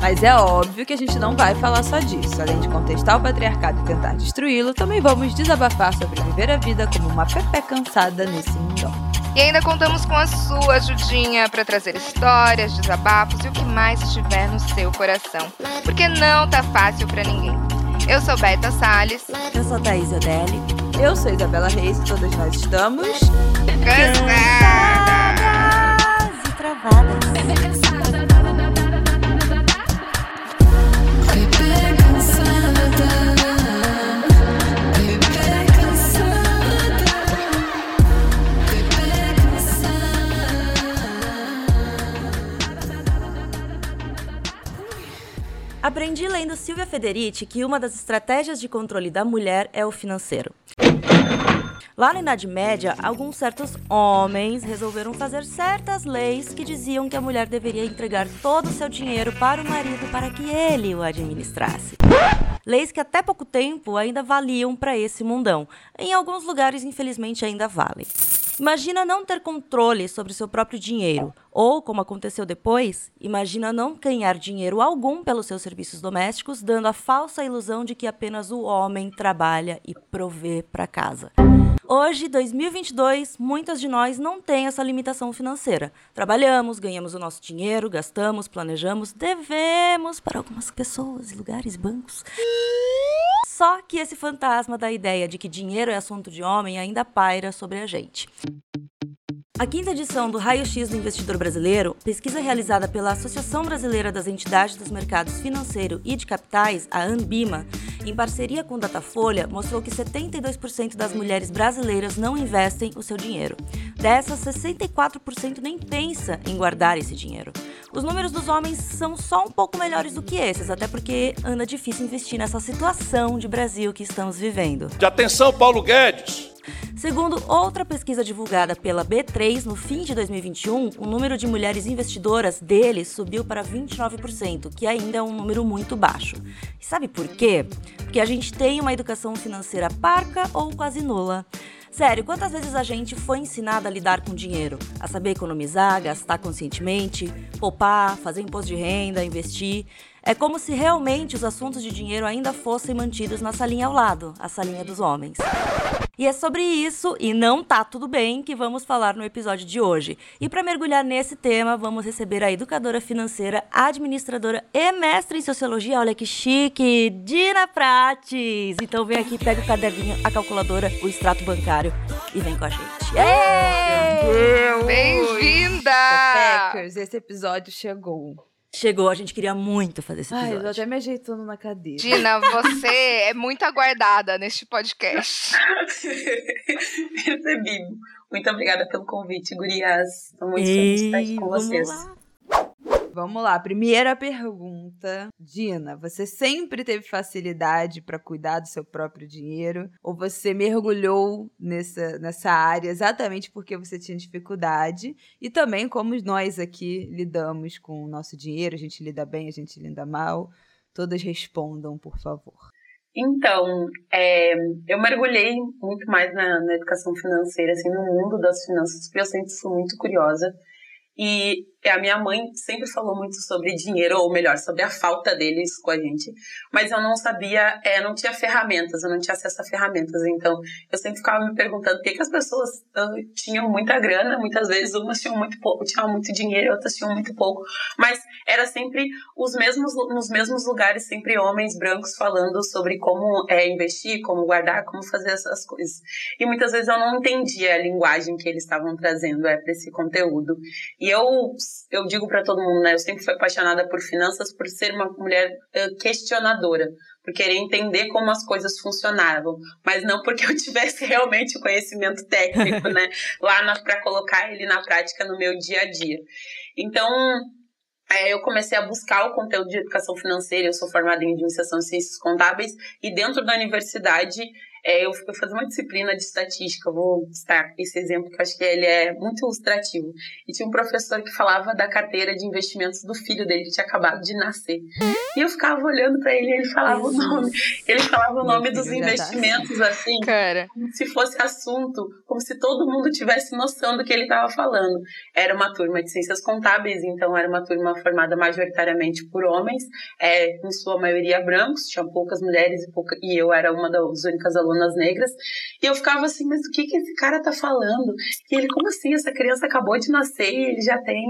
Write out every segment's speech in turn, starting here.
Mas é óbvio que a gente não vai falar só disso. Além de contestar o patriarcado e tentar destruí-lo, também vamos desabafar sobre viver a vida como uma Pepe cansada nesse mundão. E ainda contamos com a sua ajudinha para trazer histórias, desabafos e o que mais estiver no seu coração. Porque não tá fácil para ninguém. Eu sou Beta Salles. Eu sou Thaís Odelli. Eu sou Isabela Reis e todas nós estamos. Cansadas e travadas. Aprendi lendo Silvia Federici que uma das estratégias de controle da mulher é o financeiro. Lá na Idade Média, alguns certos homens resolveram fazer certas leis que diziam que a mulher deveria entregar todo o seu dinheiro para o marido para que ele o administrasse. Leis que até pouco tempo ainda valiam para esse mundão. Em alguns lugares, infelizmente, ainda valem. Imagina não ter controle sobre seu próprio dinheiro. Ou, como aconteceu depois, imagina não ganhar dinheiro algum pelos seus serviços domésticos, dando a falsa ilusão de que apenas o homem trabalha e provê para casa. Hoje, 2022, muitas de nós não têm essa limitação financeira. Trabalhamos, ganhamos o nosso dinheiro, gastamos, planejamos, devemos para algumas pessoas, lugares, bancos. Só que esse fantasma da ideia de que dinheiro é assunto de homem ainda paira sobre a gente. A quinta edição do Raio X do Investidor Brasileiro, pesquisa realizada pela Associação Brasileira das Entidades dos Mercados Financeiro e de Capitais, a ANBIMA, em parceria com Datafolha, mostrou que 72% das mulheres brasileiras não investem o seu dinheiro. Dessas, 64% nem pensa em guardar esse dinheiro. Os números dos homens são só um pouco melhores do que esses, até porque anda difícil investir nessa situação de Brasil que estamos vivendo. De atenção, Paulo Guedes! Segundo outra pesquisa divulgada pela B3 no fim de 2021, o número de mulheres investidoras deles subiu para 29%, que ainda é um número muito baixo. E sabe por quê? Porque a gente tem uma educação financeira parca ou quase nula. Sério, quantas vezes a gente foi ensinado a lidar com dinheiro? A saber economizar, gastar conscientemente, poupar, fazer imposto de renda, investir. É como se realmente os assuntos de dinheiro ainda fossem mantidos na salinha ao lado, a salinha dos homens. E é sobre isso, e não tá tudo bem, que vamos falar no episódio de hoje. E para mergulhar nesse tema, vamos receber a educadora financeira, administradora e mestre em sociologia, olha que chique, Dina Prates. Então vem aqui, pega o caderninho, a calculadora, o extrato bancário e vem com a gente. Bem-vinda! Packers, esse episódio chegou. Chegou, a gente queria muito fazer esse episódio. Ai, eu tô até me ajeitando na cadeira. Dina, você é muito aguardada neste podcast. Percebi. Muito obrigada pelo convite, gurias. Estou muito feliz de estar aqui com vocês. Lá. Vamos lá, primeira pergunta. Dina, você sempre teve facilidade para cuidar do seu próprio dinheiro? Ou você mergulhou nessa, nessa área exatamente porque você tinha dificuldade? E também como nós aqui lidamos com o nosso dinheiro, a gente lida bem, a gente lida mal? Todas respondam, por favor. Então, é, eu mergulhei muito mais na, na, educação financeira, assim, no mundo das finanças, porque eu sempre fui muito curiosa. E a minha mãe sempre falou muito sobre dinheiro, ou melhor, sobre a falta deles com a gente, mas eu não sabia, é, não tinha ferramentas, eu não tinha acesso a ferramentas, então eu sempre ficava me perguntando por que, que as pessoas uh, tinham muita grana, muitas vezes umas tinham muito pouco, tinham muito dinheiro, outras tinham muito pouco, mas era sempre os mesmos, nos mesmos lugares, sempre homens brancos falando sobre como é, investir, como guardar, como fazer essas coisas. E muitas vezes eu não entendia a linguagem que eles estavam trazendo é, para esse conteúdo. E eu eu digo para todo mundo, né? Eu sempre fui apaixonada por finanças por ser uma mulher uh, questionadora, por querer entender como as coisas funcionavam, mas não porque eu tivesse realmente o conhecimento técnico, né? Lá para colocar ele na prática no meu dia a dia. Então, é, eu comecei a buscar o conteúdo de educação financeira, eu sou formada em administração e ciências contábeis, e dentro da universidade É, eu, eu fazia uma disciplina de estatística, vou citar esse exemplo que eu acho que ele é muito ilustrativo. E tinha um professor que falava da carteira de investimentos do filho dele, que tinha acabado de nascer. E eu ficava olhando para ele e ele falava o nome. Ele falava o nome dos tá investimentos, tá. assim, Cara. como se fosse assunto, como se todo mundo tivesse noção do que ele estava falando. Era uma turma de ciências contábeis, então era uma turma formada majoritariamente por homens, é, em sua maioria brancos, tinha poucas mulheres e, pouca, e eu era uma das únicas alunas negras. E eu ficava assim, mas o que, que esse cara tá falando? E ele, como assim? Essa criança acabou de nascer e ele já tem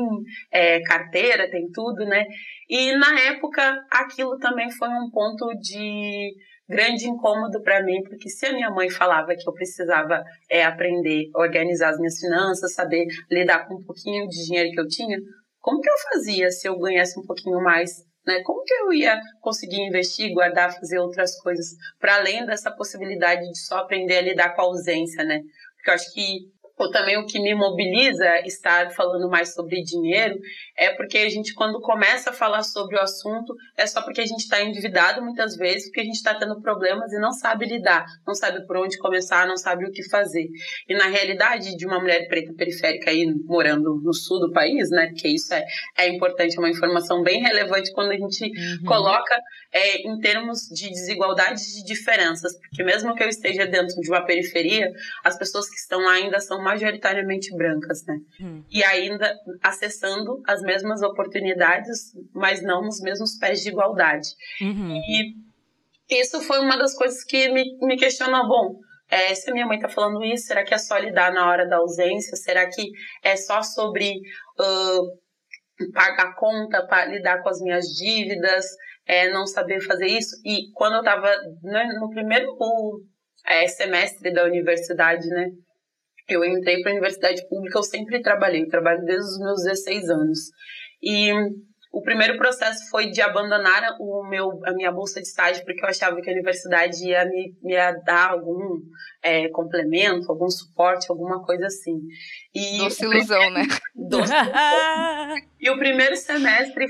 é, carteira, tem tudo, né? E na época, aquilo também foi um ponto de grande incômodo para mim, porque se a minha mãe falava que eu precisava é, aprender a organizar as minhas finanças, saber lidar com um pouquinho de dinheiro que eu tinha, como que eu fazia se eu ganhasse um pouquinho mais? Né? Como que eu ia conseguir investir, guardar, fazer outras coisas, para além dessa possibilidade de só aprender a lidar com a ausência, né? Porque eu acho que ou também o que me mobiliza estar falando mais sobre dinheiro é porque a gente, quando começa a falar sobre o assunto, é só porque a gente está endividado muitas vezes, porque a gente está tendo problemas e não sabe lidar, não sabe por onde começar, não sabe o que fazer. E na realidade de uma mulher preta periférica aí morando no sul do país, né, que isso é, é importante, é uma informação bem relevante quando a gente uhum. coloca é, em termos de desigualdade de diferenças, porque mesmo que eu esteja dentro de uma periferia, as pessoas que estão lá ainda são majoritariamente brancas, né? Hum. E ainda acessando as mesmas oportunidades, mas não nos mesmos pés de igualdade. Uhum. E isso foi uma das coisas que me, me questionou, bom, é, se a minha mãe está falando isso, será que é só lidar na hora da ausência? Será que é só sobre uh, pagar conta, para lidar com as minhas dívidas, é, não saber fazer isso? E quando eu estava no, no, primeiro é, semestre da universidade, né, eu entrei para a universidade pública, eu sempre trabalhei, trabalho desde os meus 16 anos. E o primeiro processo foi de abandonar o meu, a minha bolsa de estágio, porque eu achava que a universidade ia me, me dar algum é, complemento, algum suporte, alguma coisa assim. E Doce ilusão, né? Doce E o primeiro semestre,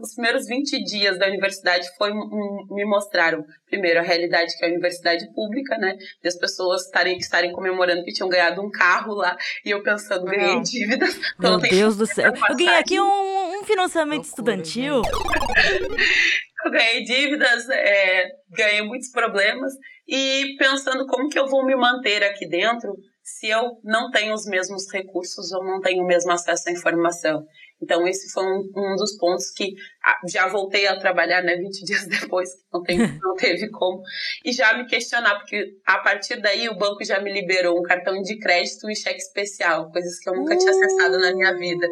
os primeiros 20 dias da universidade foi um, me mostraram, primeiro, a realidade que é a universidade pública, né? E as pessoas estarem, estarem comemorando que tinham ganhado um carro lá, e eu pensando, ganhei dívidas. Então Meu Deus do céu. Eu ganhei aqui um, um financiamento Loucura, estudantil. eu ganhei dívidas, é, ganhei muitos problemas, e pensando como que eu vou me manter aqui dentro se eu não tenho os mesmos recursos ou não tenho o mesmo acesso à informação. Então, esse foi um, um dos pontos que ah, já voltei a trabalhar, né, 20 dias depois, que não, tem, não teve como, e já me questionar, porque a partir daí o banco já me liberou um cartão de crédito e cheque especial, coisas que eu nunca tinha acessado na minha vida.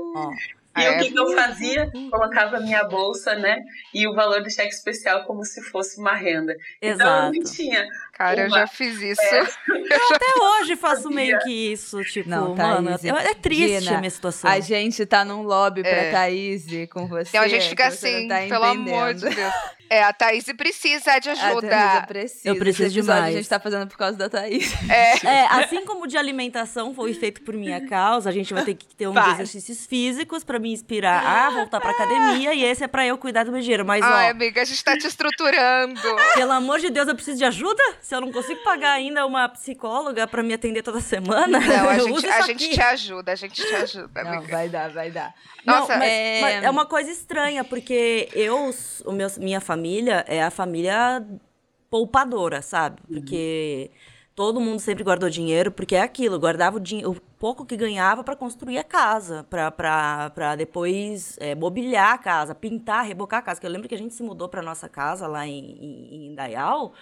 E é. o que, que, eu fazia? Colocava minha bolsa, né? E o valor do cheque especial como se fosse uma renda. Exato. Então eu não tinha. Cara, uma... eu já fiz isso. É. Eu até hoje faço meio que isso, tipo, não, mano, é triste Gina, a minha situação. A gente tá num lobby pra é. Thaís com você. Então a gente fica assim, tá pelo amor de Deus. É, a Thaís precisa de ajuda. A Thaís precisa. Eu preciso de mais. A gente tá fazendo por causa da Thaís. É. é. assim como de alimentação foi feito por minha causa, a gente vai ter que ter uns exercícios físicos pra me inspirar a voltar pra academia e esse é pra eu cuidar do meu dinheiro. Mas, Ai, ó, amiga, a gente tá te estruturando. Pelo amor de Deus, eu preciso de ajuda? Se eu não consigo pagar ainda uma psicóloga pra me atender toda semana, não, a, gente, a gente, te ajuda, a gente te ajuda, amiga. Não, vai dar, vai dar. Nossa, não, mas, é... Mas é uma coisa estranha, porque eu, o meu, minha família é a família poupadora, sabe? Porque... Uhum todo mundo sempre guardou dinheiro, porque é aquilo, guardava o, dinheiro, o pouco que ganhava para construir a casa, para depois é, mobiliar a casa, pintar, rebocar a casa. Que eu lembro que a gente se mudou para nossa casa lá em, em, em Dayal,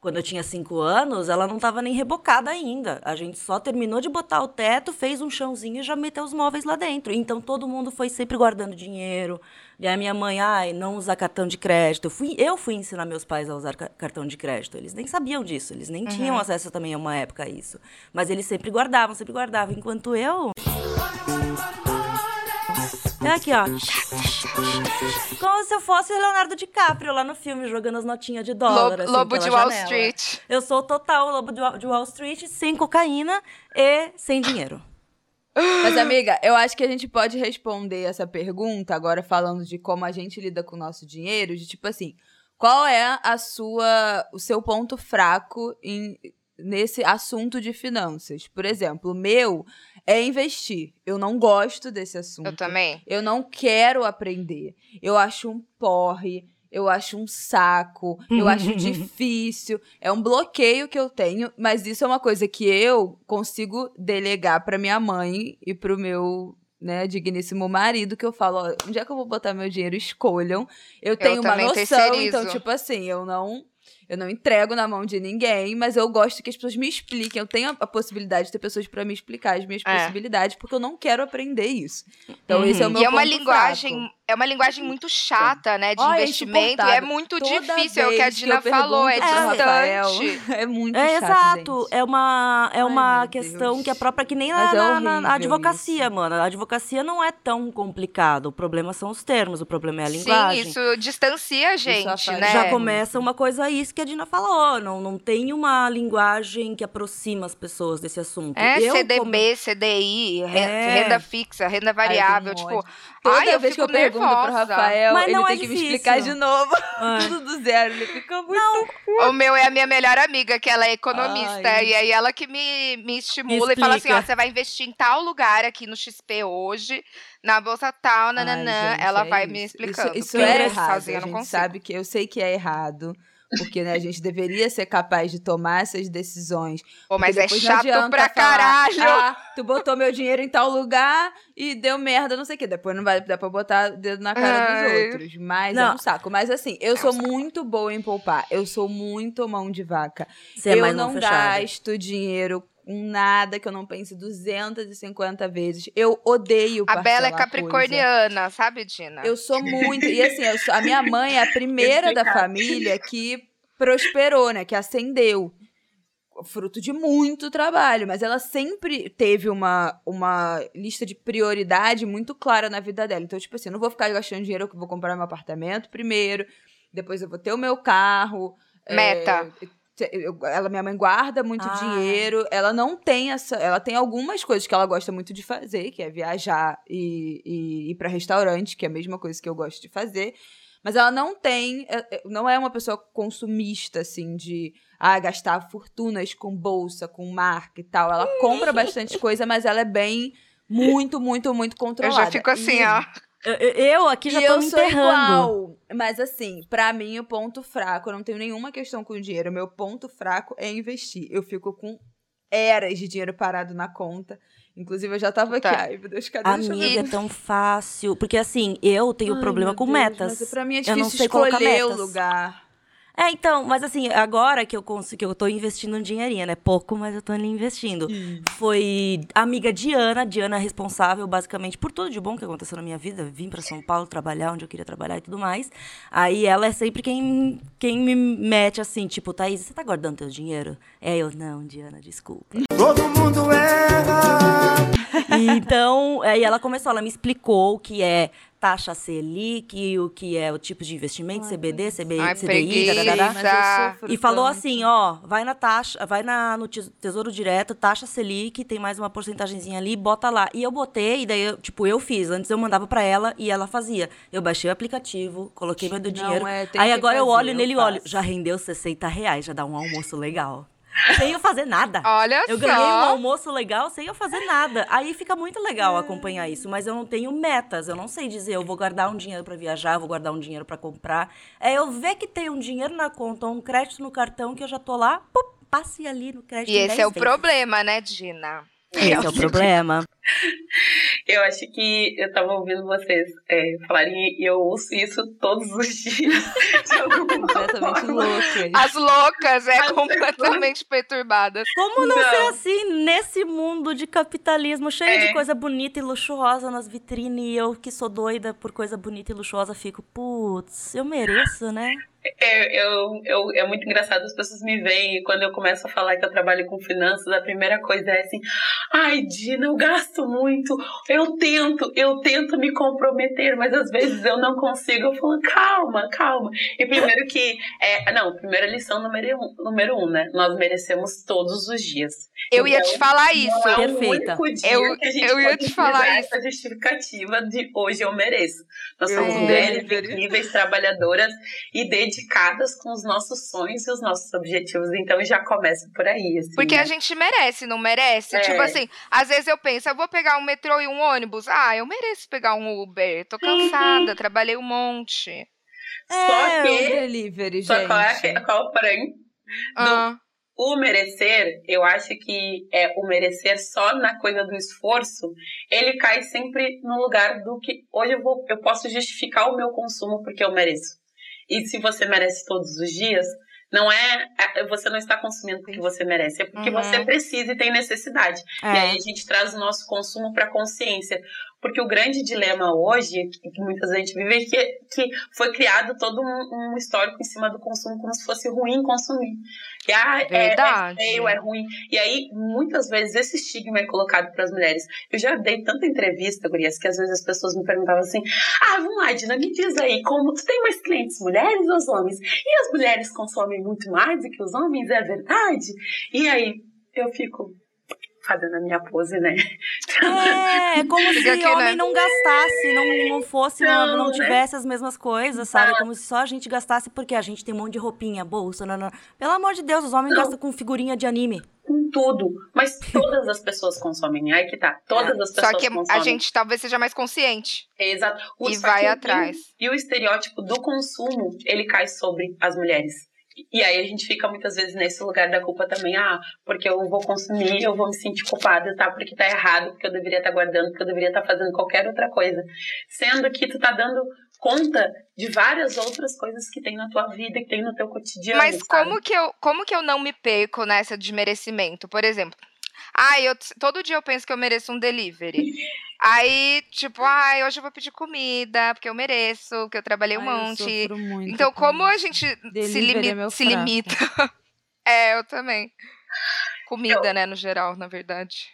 quando eu tinha cinco anos, ela não estava nem rebocada ainda. A gente só terminou de botar o teto, fez um chãozinho e já meteu os móveis lá dentro. Então todo mundo foi sempre guardando dinheiro. E a minha mãe, ai, não usar cartão de crédito. Eu fui, eu fui ensinar meus pais a usar cartão de crédito. Eles nem sabiam disso, eles nem uhum. tinham acesso também a uma época a isso. Mas eles sempre guardavam, sempre guardavam. Enquanto eu. É aqui, ó. Como se eu fosse Leonardo DiCaprio lá no filme, jogando as notinhas de dólar. Lobo, assim, lobo de Wall Street. Eu sou total lobo de Wall Street, sem cocaína e sem dinheiro. Mas, amiga, eu acho que a gente pode responder essa pergunta agora falando de como a gente lida com o nosso dinheiro, de tipo assim, qual é a sua, o seu ponto fraco em nesse assunto de finanças. Por exemplo, o meu é investir. Eu não gosto desse assunto. Eu também. Eu não quero aprender. Eu acho um porre. Eu acho um saco, eu acho difícil, é um bloqueio que eu tenho, mas isso é uma coisa que eu consigo delegar para minha mãe e pro meu né, digníssimo marido, que eu falo, ó, onde é que eu vou botar meu dinheiro? Escolham. Eu tenho uma também noção, terceirizo. então, tipo assim, eu não. Eu não entrego na mão de ninguém, mas eu gosto que as pessoas me expliquem. Eu tenho a, possibilidade de ter pessoas pra me explicar as minhas É. possibilidades, porque eu não quero aprender isso. Então, esse é o Uhum. meu E é uma linguagem, fraco. É uma linguagem muito chata, né, de Ó, é investimento, e é insuportável. muito Toda difícil, é o que a Dina falou, é Rafael, distante. É muito É chato, exato, gente. é uma, é Ai, uma questão Deus. que é própria que nem na, é na- na advocacia, isso. mano. A advocacia não é tão complicado. O problema são os termos, o problema é a linguagem. Sim, isso distancia a gente, afasta. né? Já começa uma coisa isso que a Dina falou. Não, não tem uma linguagem que aproxima as pessoas desse assunto. É, Eu, CDB, como- CDI, É. renda fixa, renda variável, tipo. Toda ai, eu vez que fico eu pergunto pro nervosa. Rafael, Mas ele não tem é que me difícil. explicar de novo. É. Tudo do zero. Ele fica muito. O meu é a minha melhor amiga, que ela é economista. Ai. E aí ela que me, me estimula e fala assim: ó, você vai investir em tal lugar aqui no XP hoje, na bolsa tal, nananã. Ai, gente, ela é vai isso. me explicando. Isso, isso é errado. sozinha a não gente sabe que eu sei que é errado. Porque né, a gente deveria ser capaz de tomar essas decisões. Pô, mas é chato pra falar, caralho. Ah, tu botou meu dinheiro em tal lugar e deu merda, não sei o quê. Depois não vai dar pra botar o dedo na cara Ai. dos outros. Mas é Não. um saco. Mas assim, eu É um sou saco. muito boa em poupar. Eu sou muito mão de vaca. Você é eu mais não não fechada. gasto dinheiro com nada que eu não pense 250 vezes. Eu odeio A Bela é parcelar coisa. capricorniana, sabe, Dina? Eu sou muito. E assim, eu sou- a minha mãe é a primeira da família que prosperou, né? Que ascendeu. Fruto de muito trabalho. Mas ela sempre teve uma, uma lista de prioridade muito clara na vida dela. Então, tipo assim, eu não vou ficar gastando dinheiro, eu vou comprar meu apartamento primeiro. Depois eu vou ter o meu carro. é, Meta. Eu- ela, minha mãe guarda muito Ah. dinheiro. Ela não tem essa. Ela tem algumas coisas que ela gosta muito de fazer, que é viajar e, e ir para restaurante, que é a mesma coisa que eu gosto de fazer. Mas ela não tem. é- é- Não é uma pessoa consumista, assim, de ah, gastar fortunas com bolsa, com marca e tal. Ela compra bastante coisa, mas ela é bem. Muito, muito, muito Eu controlada. já fico assim, E- ó. Eu, eu aqui já e tô eu me sou enterrando. igual. Mas assim, pra mim, o ponto fraco, eu não tenho nenhuma questão com dinheiro. O meu ponto fraco é investir. Eu fico com eras de dinheiro parado na conta. Inclusive, eu já tava aqui. Tá. Ai, meu Deus, cadê? Eu. Amiga, é tão fácil. Porque assim, eu tenho Ai, problema com Deus, metas. Mas pra mim é Eu difícil não sei escolher o metas. lugar. É, então, mas assim, agora que eu consigo, que eu tô investindo um dinheirinho, né? Pouco, mas eu tô ali investindo. Foi amiga Diana, Diana é responsável basicamente por tudo de bom que aconteceu na minha vida. Vim pra São Paulo trabalhar onde eu queria trabalhar e tudo mais. Aí ela é sempre quem, quem me mete assim, tipo, Thaís, você tá guardando teu dinheiro? É eu, não, Diana, desculpa. Todo mundo erra. Então, aí ela começou, ela me explicou o que é taxa Selic, o que é o tipo de investimento, CBD, CBI, Ai, CDI, dadadá. Eu E falou tanto. assim, ó, vai na taxa, vai na, no tes- Tesouro Direto, taxa Selic, tem mais uma porcentagemzinha ali, bota lá. E eu botei, e daí, eu, tipo, eu fiz. Antes eu mandava pra ela e ela fazia. Eu baixei o aplicativo, coloquei meu Não, dinheiro. é, aí agora eu fazer, olho eu nele e olho. Já rendeu 60 reais, já dá um almoço legal. Sem eu fazer nada. Olha Eu só. ganhei um almoço legal sem eu fazer nada. Aí fica muito legal acompanhar isso, mas eu não tenho metas. Eu não sei dizer, eu vou guardar um dinheiro pra viajar, eu vou guardar um dinheiro pra comprar. É eu ver que tem um dinheiro na conta, ou um crédito no cartão que eu já tô lá, pum, passe ali no crédito. E em esse 10 é o vezes. problema, né, Dina? Esse é o problema. Eu acho que eu tava ouvindo vocês é, falarem e eu ouço isso todos os dias. Completamente forma. louca. As loucas, é As completamente perturbadas. Como não, Não. ser assim nesse mundo de capitalismo cheio É. de coisa bonita e luxuosa nas vitrines e eu que sou doida por coisa bonita e luxuosa fico, putz, eu mereço, né? É, eu, eu, é muito engraçado, as pessoas me veem e quando eu começo a falar que eu trabalho com finanças, a primeira coisa é assim, ai Dina, eu gasto muito, eu tento, eu tento me comprometer, mas às vezes eu não consigo, eu falo, calma, calma. E primeiro que, é, não, primeira lição número um, número um, né, nós merecemos todos os dias. Eu ia Então, te falar isso. Não é Perfeita. o único dia Eu- que a gente eu ia pode te falar isso. essa justificativa de hoje eu mereço. Nós Eu somos amo. mulheres É. incríveis, trabalhadoras e dedicadas com os nossos sonhos e os nossos objetivos. Então já começa por aí. Assim, Porque né? a gente merece, não merece? É. Tipo assim, às vezes eu penso, eu vou pegar um metrô e um ônibus. Ah, eu mereço pegar um Uber. Tô cansada, trabalhei um monte. Só é, que- o delivery, Só gente. qual é, qual é o porém? Ah, O merecer, eu acho que é o merecer só na coisa do esforço, ele cai sempre no lugar do que hoje eu vou, eu posso justificar o meu consumo porque eu mereço. E se você merece todos os dias, não é, é- você não está consumindo porque você merece, é porque Uhum. você precisa e tem necessidade. E aí É. a gente traz o nosso consumo para a consciência. Porque o grande dilema hoje, que que muitas vezes a gente vive, é que, que foi criado todo um, um histórico em cima do consumo, como se fosse ruim consumir. E, ah, é- Verdade. É, feio, é ruim. E aí, muitas vezes, esse estigma é colocado para as mulheres. Eu já dei tanta entrevista, Gurias, que às vezes as pessoas me perguntavam assim: ah, vamos lá, Dina, me diz aí, como tu tem mais clientes mulheres ou os homens? E as mulheres consomem muito mais do que os homens, é verdade? E aí, eu fico fazendo a minha pose, né? É, é como se aqui, homem né? não gastasse, não, não fosse, não, Não, não né? tivesse as mesmas coisas, sabe? Como se só a gente gastasse porque a gente tem um monte de roupinha, bolsa, não, não. Pelo amor de Deus, os homens Não. gastam com figurinha de anime. Com tudo. Mas todas as pessoas consomem. Aí que tá. Todas as pessoas Só que consomem. a gente talvez seja mais consciente. É, Exato. O- E vai o- atrás. E o estereótipo do consumo, ele cai sobre as mulheres. E aí a gente fica muitas vezes nesse lugar da culpa também. Ah, porque eu vou consumir, eu vou me sentir culpada, tá? Porque tá errado, porque eu deveria estar guardando, porque eu deveria estar fazendo qualquer outra coisa. Sendo que tu tá dando conta de várias outras coisas que tem na tua vida, que tem no teu cotidiano. Mas sabe? como que, eu, como que eu não me perco nessa de merecimento? Por exemplo, ai, eu, todo dia eu penso que eu mereço um delivery. Aí, tipo, ai, hoje eu vou pedir comida, porque eu mereço, porque eu trabalhei um Ai, eu monte. Então, com como a gente se, limi- é se limita? é, eu também. Comida, né, no geral, na verdade.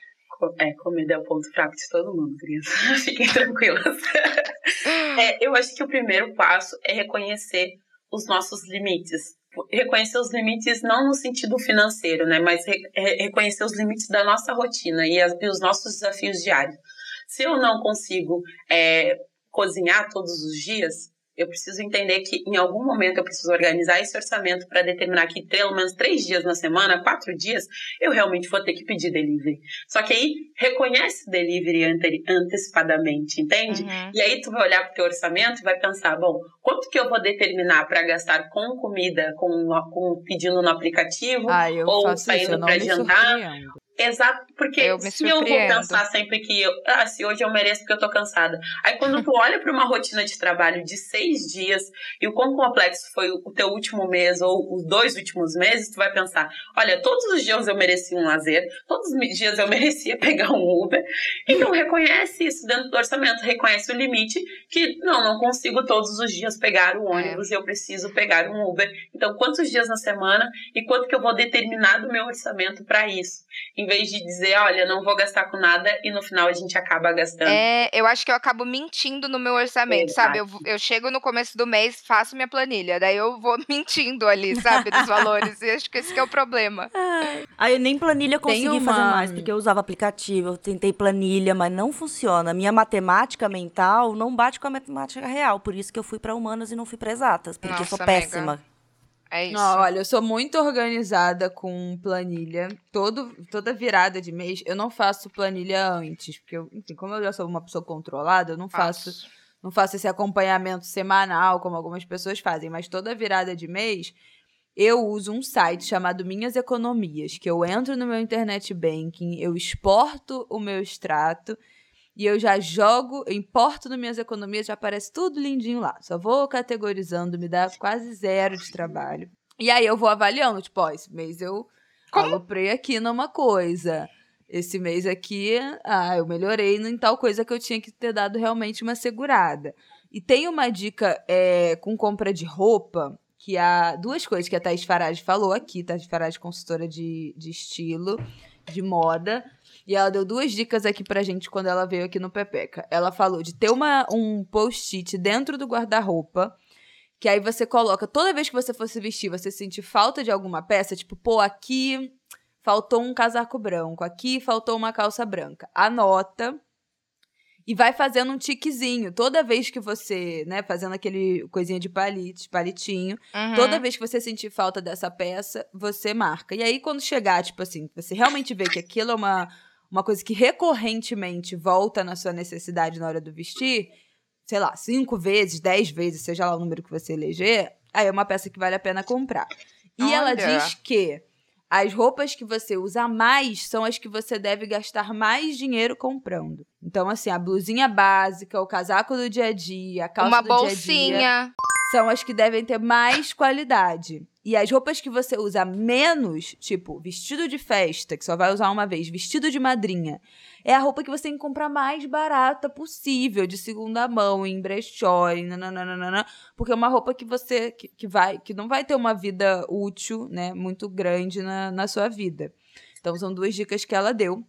É, comida é o ponto fraco de todo mundo, criança. Fiquem tranquilas. É, eu acho que o primeiro passo é reconhecer os nossos limites. Reconhecer os limites não no sentido financeiro, né? Mas re- re- reconhecer os limites da nossa rotina e, as- e os nossos desafios diários. Se eu não consigo é, cozinhar todos os dias, eu preciso entender que em algum momento eu preciso organizar esse orçamento para determinar que pelo menos três dias na semana, quatro dias, eu realmente vou ter que pedir delivery. Só que aí reconhece o delivery ante- antecipadamente, entende? Uhum. E aí tu vai olhar para o teu orçamento e vai pensar, bom, quanto que eu vou determinar para gastar com comida, com, com pedindo no aplicativo? Eu ou saindo me jantar. surpreendo. Exato, porque Eu me se eu vou pensar sempre que eu, ah, se hoje eu mereço porque eu tô cansada. Aí quando tu olha para uma rotina de trabalho de seis dias e o quão complexo foi o teu último mês ou os dois últimos meses, tu vai pensar, olha, todos os dias eu mereci um lazer, todos os dias eu merecia pegar um Uber. Então reconhece isso dentro do orçamento, reconhece o limite que não, não consigo todos os dias pegar o É. ônibus, eu preciso pegar um Uber. Então quantos dias na semana e quanto que eu vou determinar do meu orçamento para isso? Em vez de dizer, olha, não vou gastar com nada e no final a gente acaba gastando. É, eu acho que eu acabo mentindo no meu orçamento, sabe? Eu, Exato. eu chego no começo do mês, faço minha planilha, daí eu vou mentindo ali, sabe, dos valores. E acho que esse que é o problema. Aí eu nem planilha consegui fazer uma- mais, porque eu usava aplicativo, eu tentei planilha, mas não funciona. Minha matemática mental não bate com a matemática real, por isso que eu fui pra humanas e não fui pra exatas, porque eu sou Nossa, amiga. É isso. Não, olha, eu sou muito organizada com planilha. Todo, toda virada de mês, eu não faço planilha antes. Porque, eu, enfim, como eu já sou uma pessoa controlada, eu não faço, Faço. não faço esse acompanhamento semanal, como algumas pessoas fazem. Mas toda virada de mês, eu uso um site chamado Minhas Economias, que eu entro no meu internet banking, eu exporto o meu extrato e eu já jogo, eu importo nas minhas economias, já aparece tudo lindinho lá. Só vou categorizando, me dá quase zero de trabalho. E aí eu vou avaliando, tipo, ó, esse mês eu Como? aloprei aqui numa coisa. Esse mês aqui, ah, eu melhorei em tal coisa que eu tinha que ter dado realmente uma segurada. E tem uma dica é, com compra de roupa, que há duas coisas que a Thaís Farage falou aqui. Thaís Farage, consultora de, de estilo, de moda. E ela deu duas dicas aqui pra gente quando ela veio aqui no Pepeca. Ela falou de ter uma, um post-it dentro do guarda-roupa, que aí você coloca, toda vez que você for se vestir, você sentir falta de alguma peça, tipo, pô, aqui faltou um casaco branco, aqui faltou uma calça branca. Anota. e vai fazendo um tiquezinho. Toda vez que você, né, fazendo aquele coisinha de palite, palitinho, Uhum. toda vez que você sentir falta dessa peça, você marca. E aí, quando chegar, tipo assim, você realmente vê que aquilo é uma, uma coisa que recorrentemente volta na sua necessidade na hora do vestir, sei lá, cinco vezes, dez vezes, seja lá o número que você eleger, aí é uma peça que vale a pena comprar. E ela Olha. diz que as roupas que você usa mais são as que você deve gastar mais dinheiro comprando. Então, assim, a blusinha básica, o casaco do dia a dia, a calça Uma do dia a dia bolsinha. são as que devem ter mais qualidade. E as roupas que você usa menos, tipo vestido de festa, que só vai usar uma vez, vestido de madrinha, é a roupa que você tem que comprar mais barata possível, de segunda mão, em brechó, e nananana, porque é uma roupa que você que, que vai que não vai ter uma vida útil, né, muito grande na, na sua vida. Então são duas dicas que ela deu.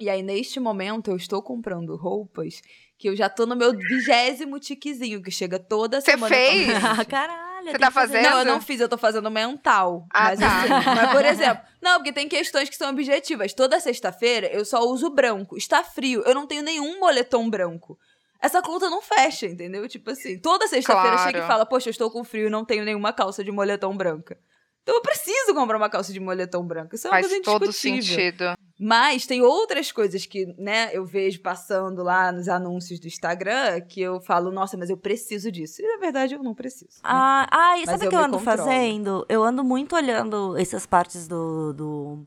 E aí, neste momento, eu estou comprando roupas que eu já tô no meu vigésimo tiquezinho, que chega toda Você semana. fez? Ah, Caralho. Você tá fazer- fazendo? Não, eu não fiz, eu tô fazendo mental. Ah, mas tá. assim, mas por exemplo, não, porque tem questões que são objetivas. Toda sexta-feira eu só uso branco. Está frio, eu não tenho nenhum moletom branco. Essa conta não fecha, entendeu? Tipo assim, toda sexta-feira Claro. chega e fala, poxa, eu estou com frio e não tenho nenhuma calça de moletom branca. Então eu preciso comprar uma calça de moletom branca. Isso é uma Faz coisa todo indiscutível. sentido. Mas tem outras coisas que, né, eu vejo passando lá nos anúncios do Instagram que eu falo, nossa, mas eu preciso disso. E na verdade eu não preciso. né? Ah, ah, e sabe o eu que eu me ando controlo. fazendo? Eu ando muito olhando essas partes do, do-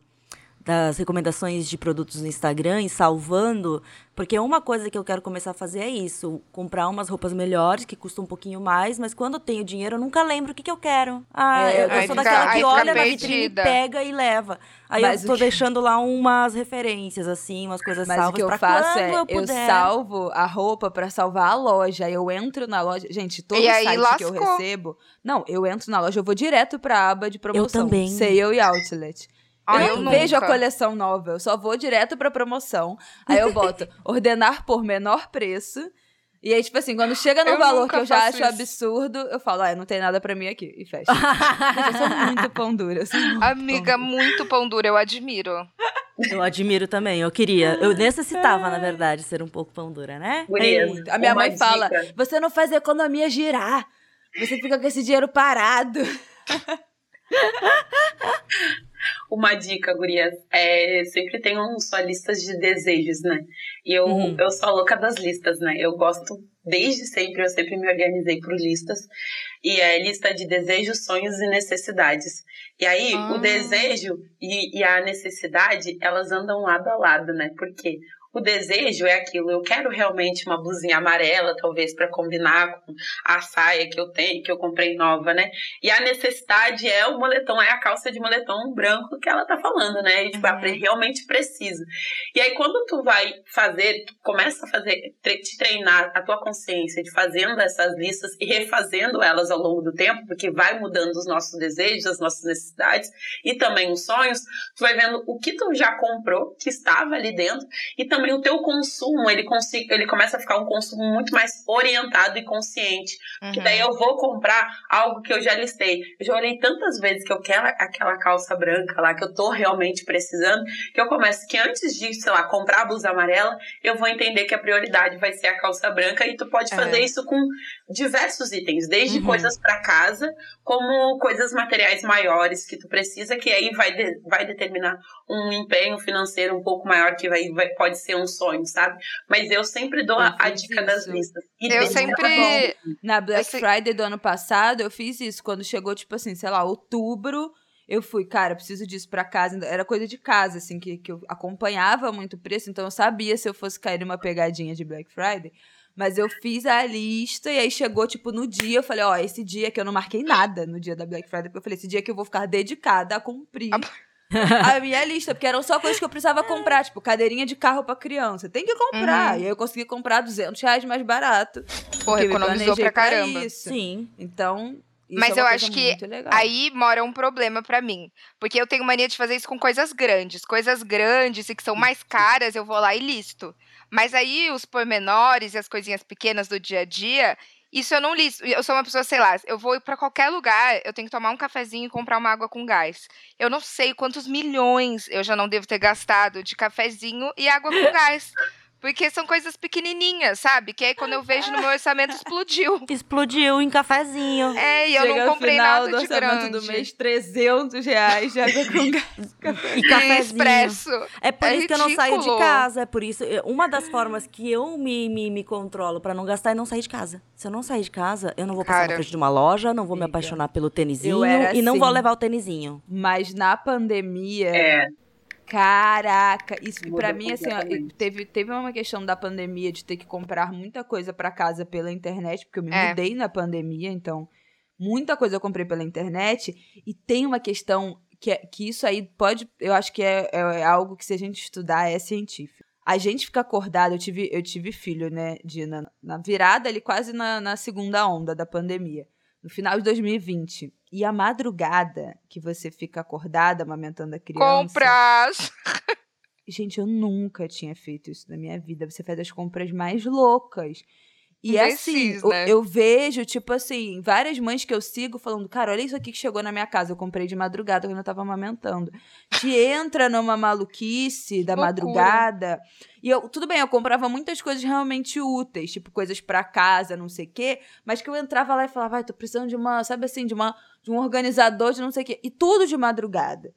das recomendações de produtos no Instagram e salvando, porque uma coisa que eu quero começar a fazer é isso, comprar umas roupas melhores, que custam um pouquinho mais, mas quando eu tenho dinheiro eu nunca lembro o que, que eu quero. Ah, É, eu, eu aí sou fica- daquela aí que olha na vitrine, pega e leva. Aí Mas eu tô que- deixando lá umas referências, assim, umas coisas Mas salvas o que eu pra faço quando é, eu eu, puder. salvo a roupa pra salvar a loja. Aí Eu entro na loja. Gente, todo E aí site que eu recebo. Não, eu entro na loja, eu vou direto pra aba de promoção. também. Sale e outlet. Ah, eu eu não vejo a coleção nova, eu só vou direto pra promoção. Aí eu boto ordenar por menor preço. E aí, tipo assim, quando chega no Eu valor que eu já acho isso. absurdo, eu falo, ah, não tem nada pra mim aqui. E fecha. Eu sou muito pão dura. muito Amiga, pão dura. muito pão duro, eu admiro. Eu admiro também, eu queria. Eu necessitava, na verdade, ser um pouco pão dura, né? Muito. A minha uma mãe fala, dica. você não faz a economia girar. Você fica com esse dinheiro parado. Uma dica, gurias, é, sempre tenham sua listas de desejos, né? E eu, Uhum. eu sou a louca das listas, né? Eu gosto, desde sempre, eu sempre me organizei por listas. E é lista de desejos, sonhos e necessidades. E aí, Ah. o desejo e, e a necessidade, elas andam lado a lado, né? Porque o desejo é aquilo, eu quero realmente uma blusinha amarela, talvez, para combinar com a saia que eu tenho, que eu comprei nova, né? E a necessidade é o moletom, é a calça de moletom branco que ela tá falando, né? E, tipo, ela pre- realmente precisa. E aí, quando tu vai fazer, tu começa a fazer, te treinar a tua consciência de fazendo essas listas e refazendo elas ao longo do tempo, porque vai mudando os nossos desejos, as nossas necessidades e também os sonhos, tu vai vendo o que tu já comprou, que estava ali dentro, e também o teu consumo, ele, consi- ele começa a ficar um consumo muito mais orientado e consciente. Que Uhum. daí eu vou comprar algo que eu já listei. Eu já olhei tantas vezes que eu quero aquela calça branca lá, que eu tô realmente precisando, que eu começo que antes de, sei lá, comprar a blusa amarela, eu vou entender que a prioridade vai ser a calça branca e tu pode É. fazer isso com diversos itens, desde Uhum. coisas para casa, como coisas materiais maiores que tu precisa, que aí vai, de- vai determinar um empenho financeiro um pouco maior, que vai, vai- pode ser um sonho, sabe? Mas eu sempre dou Eu a, a dica das isso. listas. E Eu sempre. é. Na Black Eu sei- Friday do ano passado, eu fiz isso. Quando chegou, tipo assim, sei lá, outubro, eu fui, cara, preciso disso pra casa. Era coisa de casa, assim, que, que eu acompanhava muito o preço, então eu sabia se eu fosse cair numa pegadinha de Black Friday. Mas eu fiz a lista e aí chegou, tipo, no dia, eu falei, ó, esse dia que eu não marquei nada no dia da Black Friday, porque eu falei, esse dia que eu vou ficar dedicada a cumprir a minha lista, porque eram só coisas que eu precisava comprar, tipo, cadeirinha de carro pra criança. Tem que comprar. Uhum. E aí eu consegui comprar 200 reais mais barato. Porra, economizou pra caramba. isso. Sim. Então, isso Mas é eu acho que. Aí mora um problema pra mim. Porque eu tenho mania de fazer isso com coisas grandes. Coisas grandes e que são mais caras, eu vou lá e listo. Mas aí os pormenores e as coisinhas pequenas do dia a dia, isso eu não listo. Eu sou uma pessoa, sei lá, eu vou pra qualquer lugar, eu tenho que tomar um cafezinho e comprar uma água com gás. Eu não sei quantos milhões eu já não devo ter gastado de cafezinho e água com gás. Porque são coisas pequenininhas, sabe? Que aí quando eu vejo no meu orçamento explodiu. Explodiu em cafezinho. É, e eu Chega não no comprei final nada do de orçamento grande. do mês, 300 reais de água com gás. E E cafezinho. expresso. É por É isso que eu não saio de ridículo. casa. É por isso. é, Uma das formas que eu me, me, me controlo pra não gastar é não sair de casa. Se eu não sair de casa, eu não vou passar Cara. na frente de uma loja, não vou me apaixonar pelo tênisinho e não vou assim. levar o tênisinho. Mas na pandemia, É, caraca, isso pra mim, assim, ó, teve, teve uma questão da pandemia de ter que comprar muita coisa pra casa pela internet, porque eu me É. mudei na pandemia, então muita coisa eu comprei pela internet. E tem uma questão que, é, que isso aí pode, eu acho que é, é algo que se a gente estudar é científico. A gente fica acordado, eu tive, eu tive filho, né, Dina, na virada ali, quase na, na segunda onda da pandemia, no final de 2020. E a madrugada que você fica acordada amamentando a criança. Compras. Gente, eu nunca tinha feito isso na minha vida. Você faz as compras mais loucas. E é assim, Imbecis, eu, né? eu vejo, tipo assim, várias mães que eu sigo falando, cara, olha isso aqui que chegou na minha casa. Eu comprei de madrugada quando eu tava amamentando. Te entra numa maluquice da madrugada. E eu, tudo bem, eu comprava muitas coisas realmente úteis, tipo coisas pra casa, não sei o quê, mas que eu entrava lá e falava, vai, tô precisando de uma, sabe assim, de uma de um organizador de não sei o quê. E tudo de madrugada.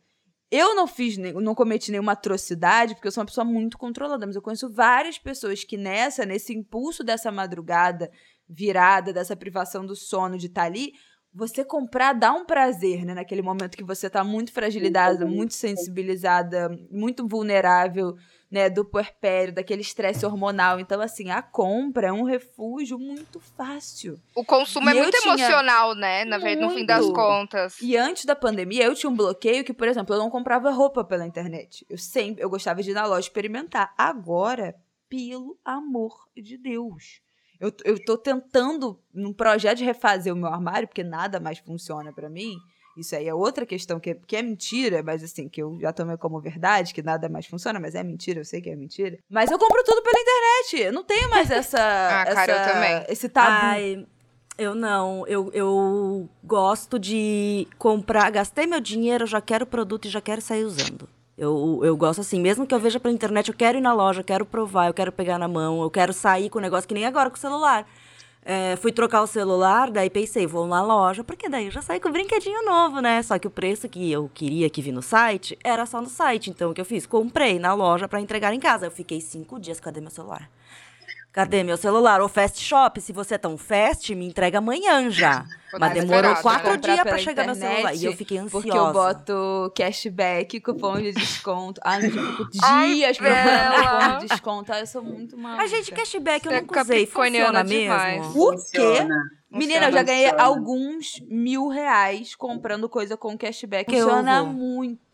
Eu não fiz, não cometi nenhuma atrocidade, porque eu sou uma pessoa muito controlada, mas eu conheço várias pessoas que nessa, nesse impulso dessa madrugada virada, dessa privação do sono de estar ali, você comprar dá um prazer, né? Naquele momento que você tá muito fragilizada, muito sensibilizada, muito vulnerável, né? Do puerpério, daquele estresse hormonal. Então, assim, a compra é um refúgio muito fácil. O consumo E é muito tinha- emocional, né? Na verdade, no fim das contas. E antes da pandemia, eu tinha um bloqueio que, por exemplo, eu não comprava roupa pela internet. Eu sempre, eu gostava de ir na loja experimentar. Agora, pelo amor de Deus. Eu, eu tô tentando, num projeto de refazer o meu armário, porque nada mais funciona pra mim. Isso aí é outra questão que é, que é mentira, mas assim, que eu já tomei como verdade, que nada mais funciona, mas é mentira, eu sei que é mentira. Mas eu compro tudo pela internet. Eu não tenho mais essa. Ah, cara, eu essa- também. Esse tabu. Ai, eu não. Eu, eu gosto de comprar. Gastei meu dinheiro, eu já quero o produto e já quero sair usando. Eu, eu gosto assim, mesmo que eu veja pela internet, eu quero ir na loja, eu quero provar, eu quero pegar na mão, eu quero sair com o negócio, que nem agora com o celular. É, fui trocar o celular, daí pensei, vou na loja, porque daí eu já saí com o brinquedinho novo, né? Só que o preço que eu queria que vi no site era só no site. Então o que eu fiz? Comprei na loja pra entregar em casa. Eu fiquei cinco dias, cadê meu celular? Cadê meu celular? O Fast Shop, se você é tão fast, me entrega amanhã já. Mas dar demorou quatro dias pra pela chegar meu celular. E eu fiquei ansiosa. Porque eu boto cashback, cupom de desconto. Eu fico Ai, dias procurando Bela. cupom de desconto. Ai, eu sou muito mal. A gente, cashback eu nunca usei. Funciona demais. mesmo? O quê? Menina, eu já ganhei Funciona. alguns mil reais comprando coisa com cashback. Funciona vou.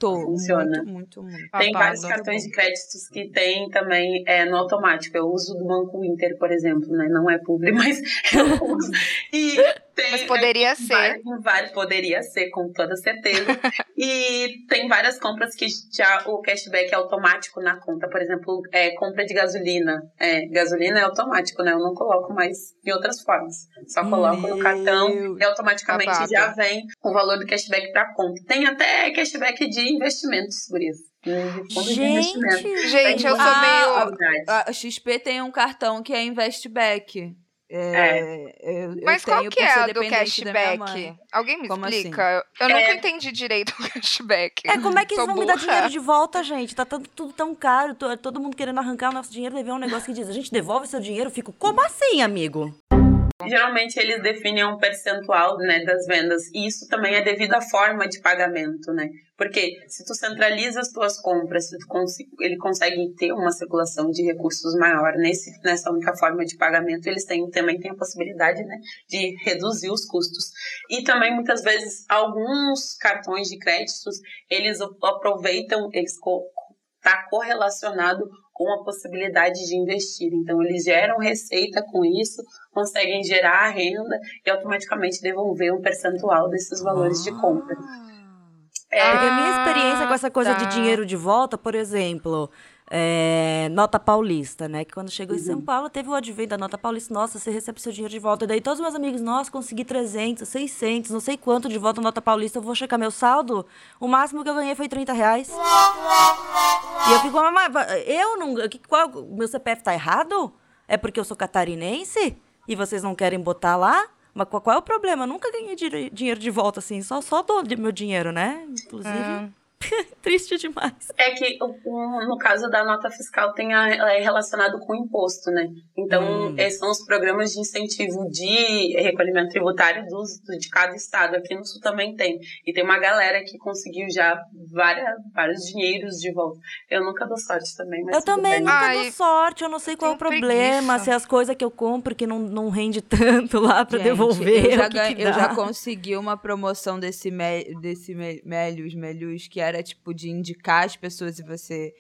Muito. Funciona. Muito, muito, muito. Tem vários cartões de créditos que tem também é, no automático. Eu uso do Banco Inter, por exemplo, né? Não é publi, mas eu uso. E tem, Mas poderia ser. Vários, vários- poderia ser, com toda certeza. e tem várias compras que já o cashback é automático na conta. Por exemplo, é, compra de gasolina. É, gasolina é automático, né? Eu não coloco mais em outras formas. Só coloco no Meu. cartão e automaticamente Babado. já vem o valor do cashback pra conta. Tem até cashback de investimentos, por isso. Gente, Gente, eu sou Ah, meio. Verdade. A XP tem um cartão que é Investback. É, eu, eu Mas qual que é a do cashback? Alguém me Como assim? explica? Eu É. nunca entendi direito o cashback. É, como é que eles vão me dar burra. dinheiro de volta, gente? Tá tudo, tudo tão caro, to- todo mundo querendo arrancar o nosso dinheiro, daí vem um negócio que diz, a gente devolve seu dinheiro, eu fico, como assim, amigo? Geralmente eles definem um percentual né, das vendas e isso também é devido à forma de pagamento, né? Porque se tu centraliza as tuas compras, tu consi- ele consegue ter uma circulação de recursos maior nesse, nessa única forma de pagamento, eles têm, também têm a possibilidade né, de reduzir os custos. E também, muitas vezes, alguns cartões de créditos, eles aproveitam, eles co tá correlacionado com a possibilidade de investir. Então, eles geram receita com isso, conseguem gerar renda e automaticamente devolver um percentual desses valores de compra. É, Porque a minha experiência com essa coisa tá. de dinheiro de volta, por exemplo, é, nota paulista, né? Que quando chegou em São Paulo, teve o advento da nota paulista. Nossa, você recebe seu dinheiro de volta. E daí todos meus amigos, nossa, consegui 300, 600, não sei quanto de volta nota paulista. Eu vou checar meu saldo. O máximo que eu ganhei foi 30 reais. E eu fico, mas eu não. que- Qual, meu CPF tá errado? É porque eu sou catarinense? E vocês não querem botar lá? Mas qual, qual é o problema? Eu nunca ganhei dinheiro de volta assim. Só, só dou meu dinheiro, né? Inclusive. Triste demais. É que no caso da nota fiscal tem a, ela é relacionado com o imposto, né? Então, Hum. esses são os programas de incentivo de recolhimento tributário dos, do- de cada estado. Aqui no Sul também tem. E tem uma galera que conseguiu já várias, vários dinheiros de volta. Eu nunca dou sorte também, mas Eu também bem. nunca Ai, dou sorte, eu não sei qual é o problema, preguiça. se é as coisas que eu compro que não, não rende tanto lá pra Gente, devolver. Eu já, o que que eu já consegui uma promoção desse, me, desse me, Melius, Melius, que era tipo de indicar as pessoas e você.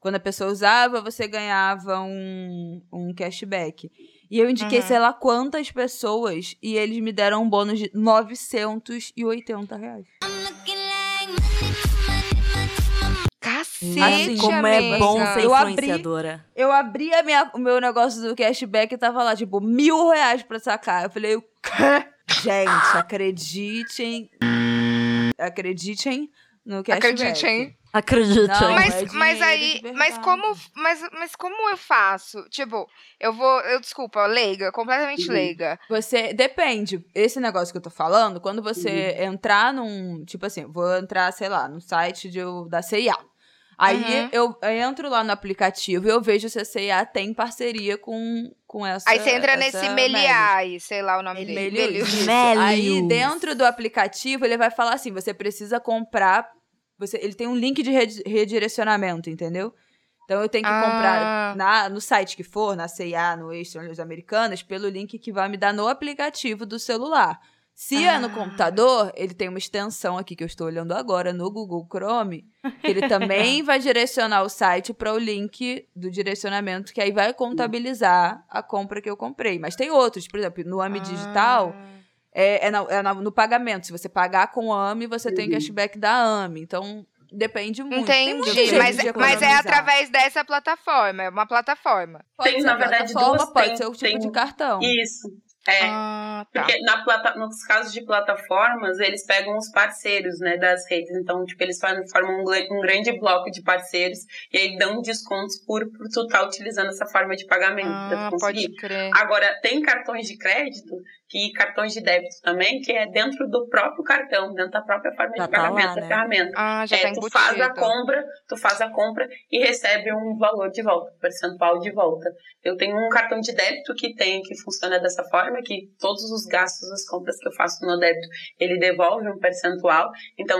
Quando a pessoa usava, você ganhava um, um cashback. E eu indiquei Uhum. sei lá quantas pessoas e eles me deram um bônus de 980 reais. Cacete, Assim, Como é bom ser Eu abri- influenciadora. Eu abri a minha, o meu negócio do cashback e tava lá, tipo, mil reais pra sacar. Eu falei, o quê? Gente, acreditem. Acreditem no cashback. Acredite, hein? Acredita. Não, mas, é mas aí, mas como, mas, mas como eu faço? Tipo, eu vou, eu desculpa, leiga, completamente Uhum. leiga. Você depende. Esse negócio que eu tô falando, quando você entrar num. Tipo assim, vou entrar, sei lá, no site de, da CIA. Aí Uhum. eu, eu entro lá no aplicativo e eu vejo se a CIA tem parceria com, com essa. Aí você entra essa nesse Melius. Meliai, sei lá o nome dele. Melius. Melius. Isso. Melius. Aí dentro do aplicativo ele vai falar assim: você precisa comprar. Você, ele tem um link de redi- redirecionamento, entendeu? Então eu tenho que Ah. comprar na, no site que for, na CIA, no Extra, nas Americanas, pelo link que vai me dar no aplicativo do celular. Se é no Ah. computador, ele tem uma extensão aqui que eu estou olhando agora no Google Chrome, que ele também vai direcionar o site para o link do direcionamento, que aí vai contabilizar a compra que eu comprei. Mas tem outros, por exemplo, no AMI Digital, Ah. É, é na- é na- no pagamento. Se você pagar com a AMI, você tem Uhum. cashback da AMI. Então, depende muito. Tem muito Entendi, jeito mas, de mas é através dessa plataforma, é uma plataforma. Pode Tem, ser na verdade, plataforma, duas, pode tem- ser o tipo tem- de cartão. Isso. É. Ah, tá. Porque na plata, nos casos de plataformas, eles pegam os parceiros, né, das redes. Então, tipo, eles formam, um, um grande bloco de parceiros e aí dão descontos por, por tu estar utilizando essa forma de pagamento Ah, pode crer. Agora, tem cartões de crédito e cartões de débito também, que é dentro do próprio cartão, dentro da própria forma Já de tá pagamento lá, da né? ferramenta. Ah, já É, tá tu faz a compra, tu faz a compra e recebe um valor de volta, um percentual de volta. Eu tenho um cartão de débito que tem, que funciona dessa forma, que todos os gastos, as compras que eu faço no débito, ele devolve um percentual. Então,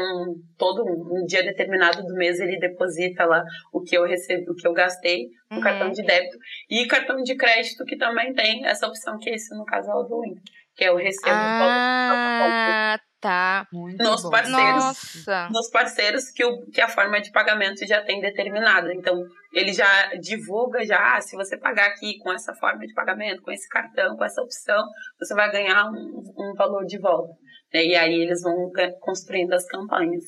todo um, um dia determinado do mês ele deposita lá o que eu recebi, o que eu gastei no Uhum. cartão de débito e cartão de crédito que também tem essa opção que esse no caso é o do Inter, que é o recebo de volta. Ah, tá. Muito Nos bom. parceiros. Nossa. dos parceiros que, o, que a forma de pagamento já tem determinada. Então, ele já divulga já, ah, se você pagar aqui com essa forma de pagamento, com esse cartão, com essa opção, você vai ganhar um, um valor de volta. né? E aí eles vão ga- construindo as campanhas.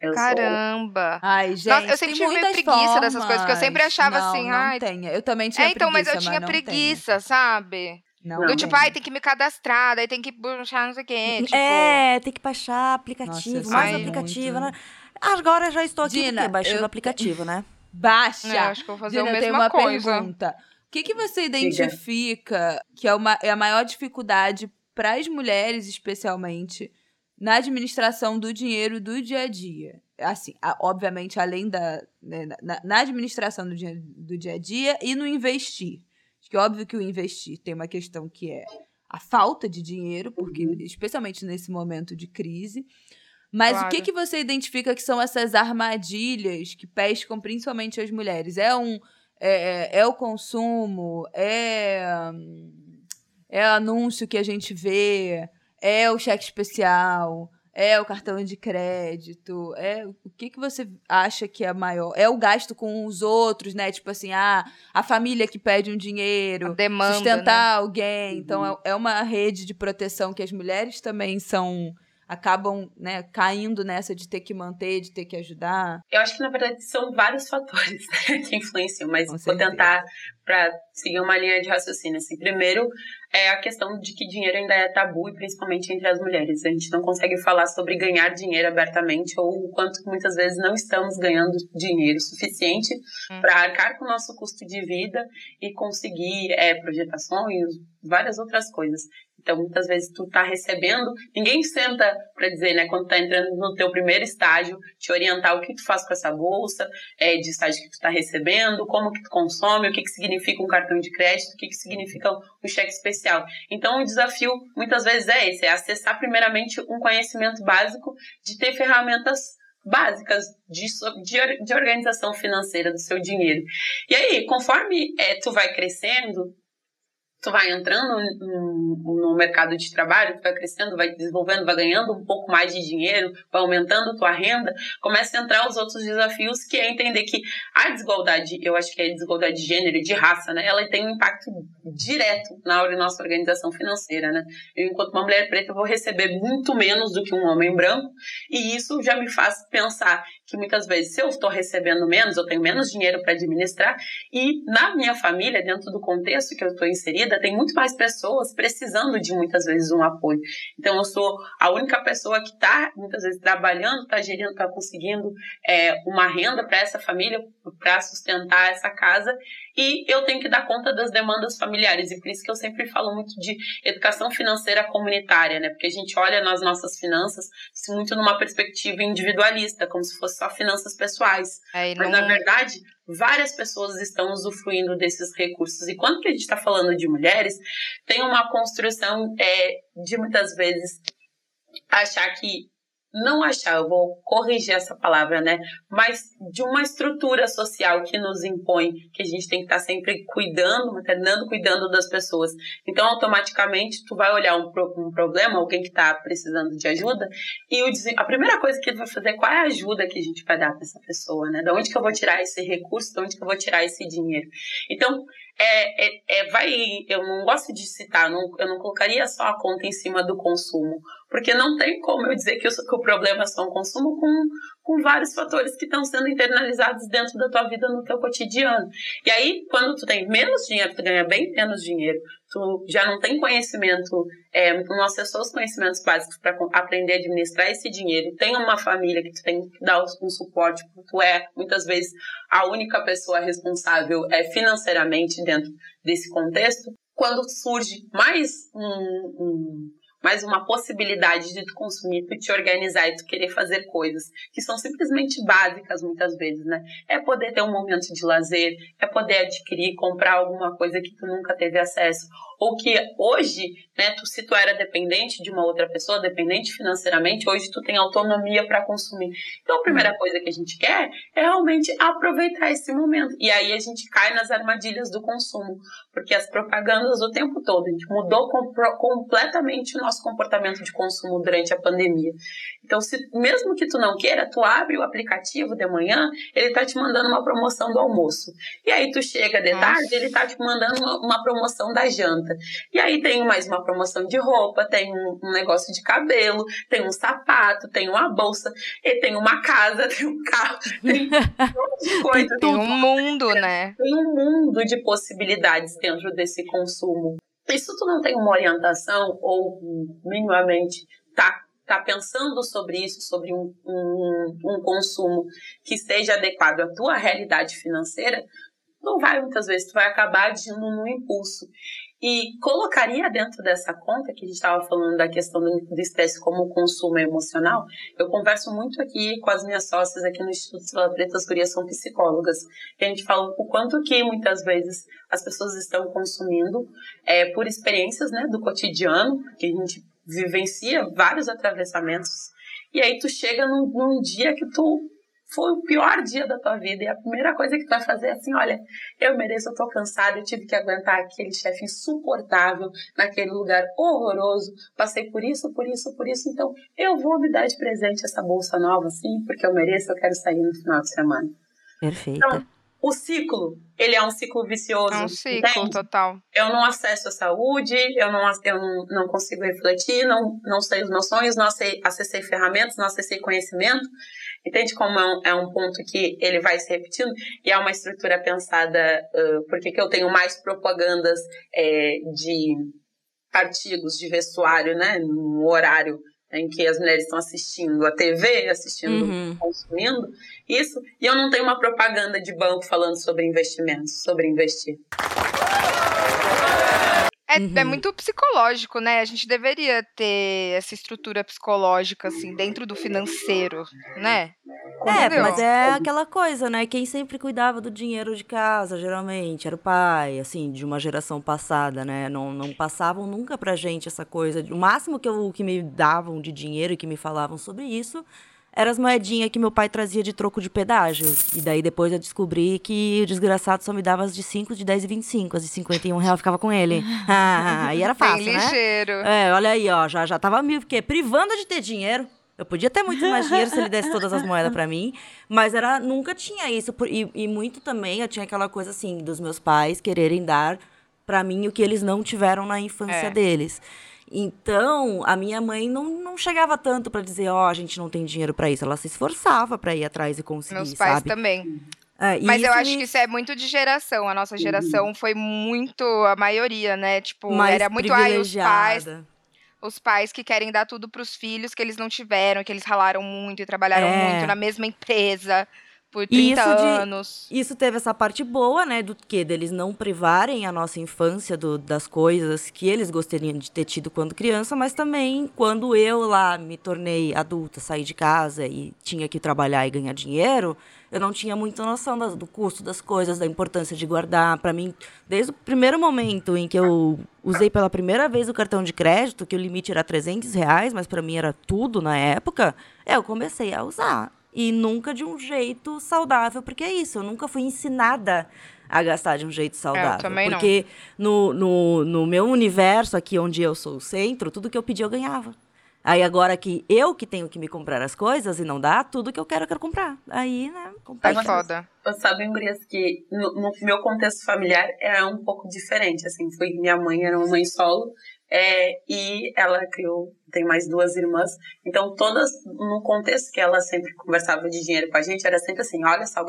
Eu sou- Caramba. Ai, gente, Nossa, eu sempre tem tive meio muitas preguiça dessas coisas, porque eu sempre formas. achava Não, assim, não ai- tenha. Eu também tinha É, então, mas eu preguiça, tinha não preguiça, sabe? Não, Do tipo, ai, tem que me cadastrar, daí tem que puxar não sei o quê. Tipo, É, tem que baixar aplicativo, Nossa, mais sai aplicativo, muito. né? Agora já estou aqui Dina, porque baixando eu- o aplicativo, né? Baixa. É, acho que eu vou fazer Dina, a eu tenho mesma uma coisa. pergunta. O que, que você identifica que é, uma, é a maior dificuldade para as mulheres, especialmente, na administração do dinheiro do dia a dia? Assim, a- obviamente, além da. né, na, na administração do, dinheiro do dia a dia e no investir. Acho que é óbvio que o investir tem uma questão que é a falta de dinheiro, porque especialmente nesse momento de crise. Mas o Claro. que, que você identifica que são essas armadilhas que pescam principalmente as mulheres? É um é, é- é o consumo, é é anúncio que a gente vê, é o cheque especial, é o cartão de crédito, é o que que você acha que é maior? É o gasto com os outros, né? Tipo assim, ah, a família que pede um dinheiro, A demanda, né? sustentar alguém. Então é, é uma rede de proteção que as mulheres também são acabam, né, caindo nessa de ter que manter, de ter que ajudar? Eu acho que, na verdade, são vários fatores né, que influenciam, mas vou tentar para seguir uma linha de raciocínio. Assim, primeiro, é a questão de que dinheiro ainda é tabu, e principalmente entre as mulheres. A gente não consegue falar sobre ganhar dinheiro abertamente, ou o quanto muitas vezes não estamos ganhando dinheiro suficiente hum. para arcar com o nosso custo de vida e conseguir é, projetações, várias outras coisas. Então, muitas vezes tu tá recebendo, ninguém senta para dizer, né, quando tá entrando no teu primeiro estágio, te orientar o que tu faz com essa bolsa, é, de estágio que tu tá recebendo, como que tu consome, o que que significa um cartão de crédito, o que que significa um cheque especial. Então, o desafio muitas vezes é esse, é acessar primeiramente um conhecimento básico de ter ferramentas básicas de, de, de organização financeira do seu dinheiro. E aí, conforme é, tu vai crescendo, tu vai entrando no, no, mercado de trabalho, tu vai crescendo, vai desenvolvendo, vai ganhando um pouco mais de dinheiro, vai aumentando tua renda, começa a entrar os outros desafios, que é entender que a desigualdade, eu acho que é a desigualdade de gênero de raça, né? Ela tem um impacto direto na nossa organização financeira, né? Eu, enquanto uma mulher preta, vou receber muito menos do que um homem branco, e isso já me faz pensar que muitas vezes, se eu estou recebendo menos, eu tenho menos dinheiro para administrar, e na minha família, dentro do contexto que eu estou inserida, tem muito mais pessoas precisando de muitas vezes um apoio. Então, eu sou a única pessoa que está muitas vezes trabalhando, está gerindo, está conseguindo é, uma renda para essa família, para sustentar essa casa, e eu tenho que dar conta das demandas familiares. E por isso que eu sempre falo muito de educação financeira comunitária, né? Porque a gente olha nas nossas finanças muito numa perspectiva individualista, como se fosse só finanças pessoais. É, Mas, na verdade, várias pessoas estão usufruindo desses recursos. E quando a gente está falando de mulheres, tem uma construção é, de muitas vezes achar que não achar, eu vou corrigir essa palavra, né? Mas de uma estrutura social que nos impõe que a gente tem que estar sempre cuidando, maternando, cuidando das pessoas. Então, automaticamente, tu vai olhar um, um problema, alguém que está precisando de ajuda, e o, a primeira coisa que tu vai fazer qual é a ajuda que a gente vai dar para essa pessoa, né? Da onde que eu vou tirar esse recurso, da onde que eu vou tirar esse dinheiro. Então, é, é, é, vai, eu não gosto de citar, não, eu não colocaria só a conta em cima do consumo, porque não tem como eu dizer que, eu, que o problema é só um consumo com, com vários fatores que estão sendo internalizados dentro da tua vida no teu cotidiano. E aí, quando tu tem menos dinheiro, tu ganha bem menos dinheiro, tu já não tem conhecimento, é, não acessou os conhecimentos básicos para aprender a administrar esse dinheiro, tem uma família que tu tem que dar um suporte, tu é, muitas vezes, a única pessoa responsável é, financeiramente dentro desse contexto, quando surge mais um, um mais uma possibilidade de tu consumir, tu te organizar e tu querer fazer coisas que são simplesmente básicas muitas vezes, né? É poder ter um momento de lazer, é poder adquirir, comprar alguma coisa que tu nunca teve acesso, ou que hoje, né, tu, se tu era dependente de uma outra pessoa, dependente financeiramente, hoje tu tem autonomia para consumir. Então a primeira coisa que a gente quer é realmente aproveitar esse momento. E aí a gente cai nas armadilhas do consumo, porque as propagandas o tempo todo, a gente mudou completamente o nosso comportamento de consumo durante a pandemia. Então, se, mesmo que tu não queira, tu abre o aplicativo de manhã, ele tá te mandando uma promoção do almoço. E aí tu chega de tarde, ele tá te mandando uma, uma promoção da janta. E aí tem mais uma promoção de roupa, tem um, um, negócio de cabelo, tem um sapato, tem uma bolsa, e tem uma casa, tem um carro, tem um monte de coisa. Tem um mundo, né? Tem um mundo de possibilidades dentro desse consumo. E se tu não tem uma orientação ou minimamente tá tá pensando sobre isso, sobre um, um, um, consumo que seja adequado à tua realidade financeira, não vai muitas vezes, tu vai acabar agindo no impulso. E colocaria dentro dessa conta, que a gente estava falando da questão do estresse como consumo emocional, eu converso muito aqui com as minhas sócias aqui no Instituto Estrela Preta, as gurias são psicólogas, que a gente fala o quanto que muitas vezes as pessoas estão consumindo é, por experiências né, do cotidiano, que a gente vivencia vários atravessamentos, e aí tu chega num, num dia que tu foi o pior dia da tua vida e a primeira coisa que tu vai fazer é assim, olha, eu mereço, eu tô cansada, eu tive que aguentar aquele chefe insuportável naquele lugar horroroso, passei por isso, por isso, por isso, então eu vou me dar de presente essa bolsa nova, sim, porque eu mereço, eu quero sair no final de semana. Perfeita. Então, o ciclo, ele é um ciclo vicioso. É um ciclo, entende? total. Eu não acesso a saúde, eu não, eu não, não consigo refletir, não, não sei os meus sonhos, não acessei, acessei ferramentas, não acessei conhecimento. Entende como é um, é um, ponto que ele vai se repetindo? E é uma estrutura pensada, uh, porque que eu tenho mais propagandas é, de artigos de vestuário, né, no horário em que as mulheres estão assistindo a TV, assistindo, uhum. consumindo isso, e eu não tenho uma propaganda de banco falando sobre investimentos, sobre investir. É, é, uhum. é, muito psicológico, né? A gente deveria ter essa estrutura psicológica, assim, dentro do financeiro, né? É, Entendeu? mas é aquela coisa, né? Quem sempre cuidava do dinheiro de casa, geralmente, era o pai, assim, de uma geração passada, né? Não, não passavam nunca pra gente essa coisa. O máximo que, eu, que me davam de dinheiro e que me falavam sobre isso eram as moedinhas que meu pai trazia de troco de pedágio. E daí depois eu descobri que o desgraçado só me dava as de 5, de 10 e 25. As de 51 real ficava com ele. Ah, aí era fácil, Bem né? ligeiro. É, olha aí, ó. Já, já tava me porque, privando de ter dinheiro. Eu podia ter muito mais dinheiro se ele desse todas as moedas para mim, mas era nunca tinha isso. E, e muito também eu tinha aquela coisa assim, dos meus pais quererem dar para mim o que eles não tiveram na infância é. deles. Então, a minha mãe não, não chegava tanto para dizer, ó, oh, a gente não tem dinheiro para isso. Ela se esforçava para ir atrás e conseguir, Meus pais sabe? também. É, Mas eu acho que isso é muito de geração. A nossa geração uhum. foi muito a maioria, né? Tipo, Mais era muito aí os pais. Os pais que querem dar tudo para os filhos que eles não tiveram, que eles ralaram muito e trabalharam é. muito na mesma empresa por 30 isso anos. De, isso teve essa parte boa, né, do que deles não privarem a nossa infância do, das coisas que eles gostariam de ter tido quando criança, mas também quando eu lá me tornei adulta, saí de casa e tinha que trabalhar e ganhar dinheiro, eu não tinha muita noção das, do custo das coisas, da importância de guardar. Para mim, desde o primeiro momento em que eu usei pela primeira vez o cartão de crédito, que o limite era 300 reais, mas para mim era tudo na época, eu comecei a usar e nunca de um jeito saudável, porque é isso, eu nunca fui ensinada a gastar de um jeito saudável. É, eu também porque não. No, no, no meu universo, aqui onde eu sou o centro, tudo que eu pedi eu ganhava. Aí agora que eu que tenho que me comprar as coisas e não dá, tudo que eu quero eu quero comprar. Aí, né, comprar. É foda. Sabem, Gurias, que no, no, meu contexto familiar é um pouco diferente, assim, foi minha mãe era uma mãe solo, é, e ela criou, tem mais duas irmãs. Então, todas, no contexto que ela sempre conversava de dinheiro com a gente, era sempre assim: olha só,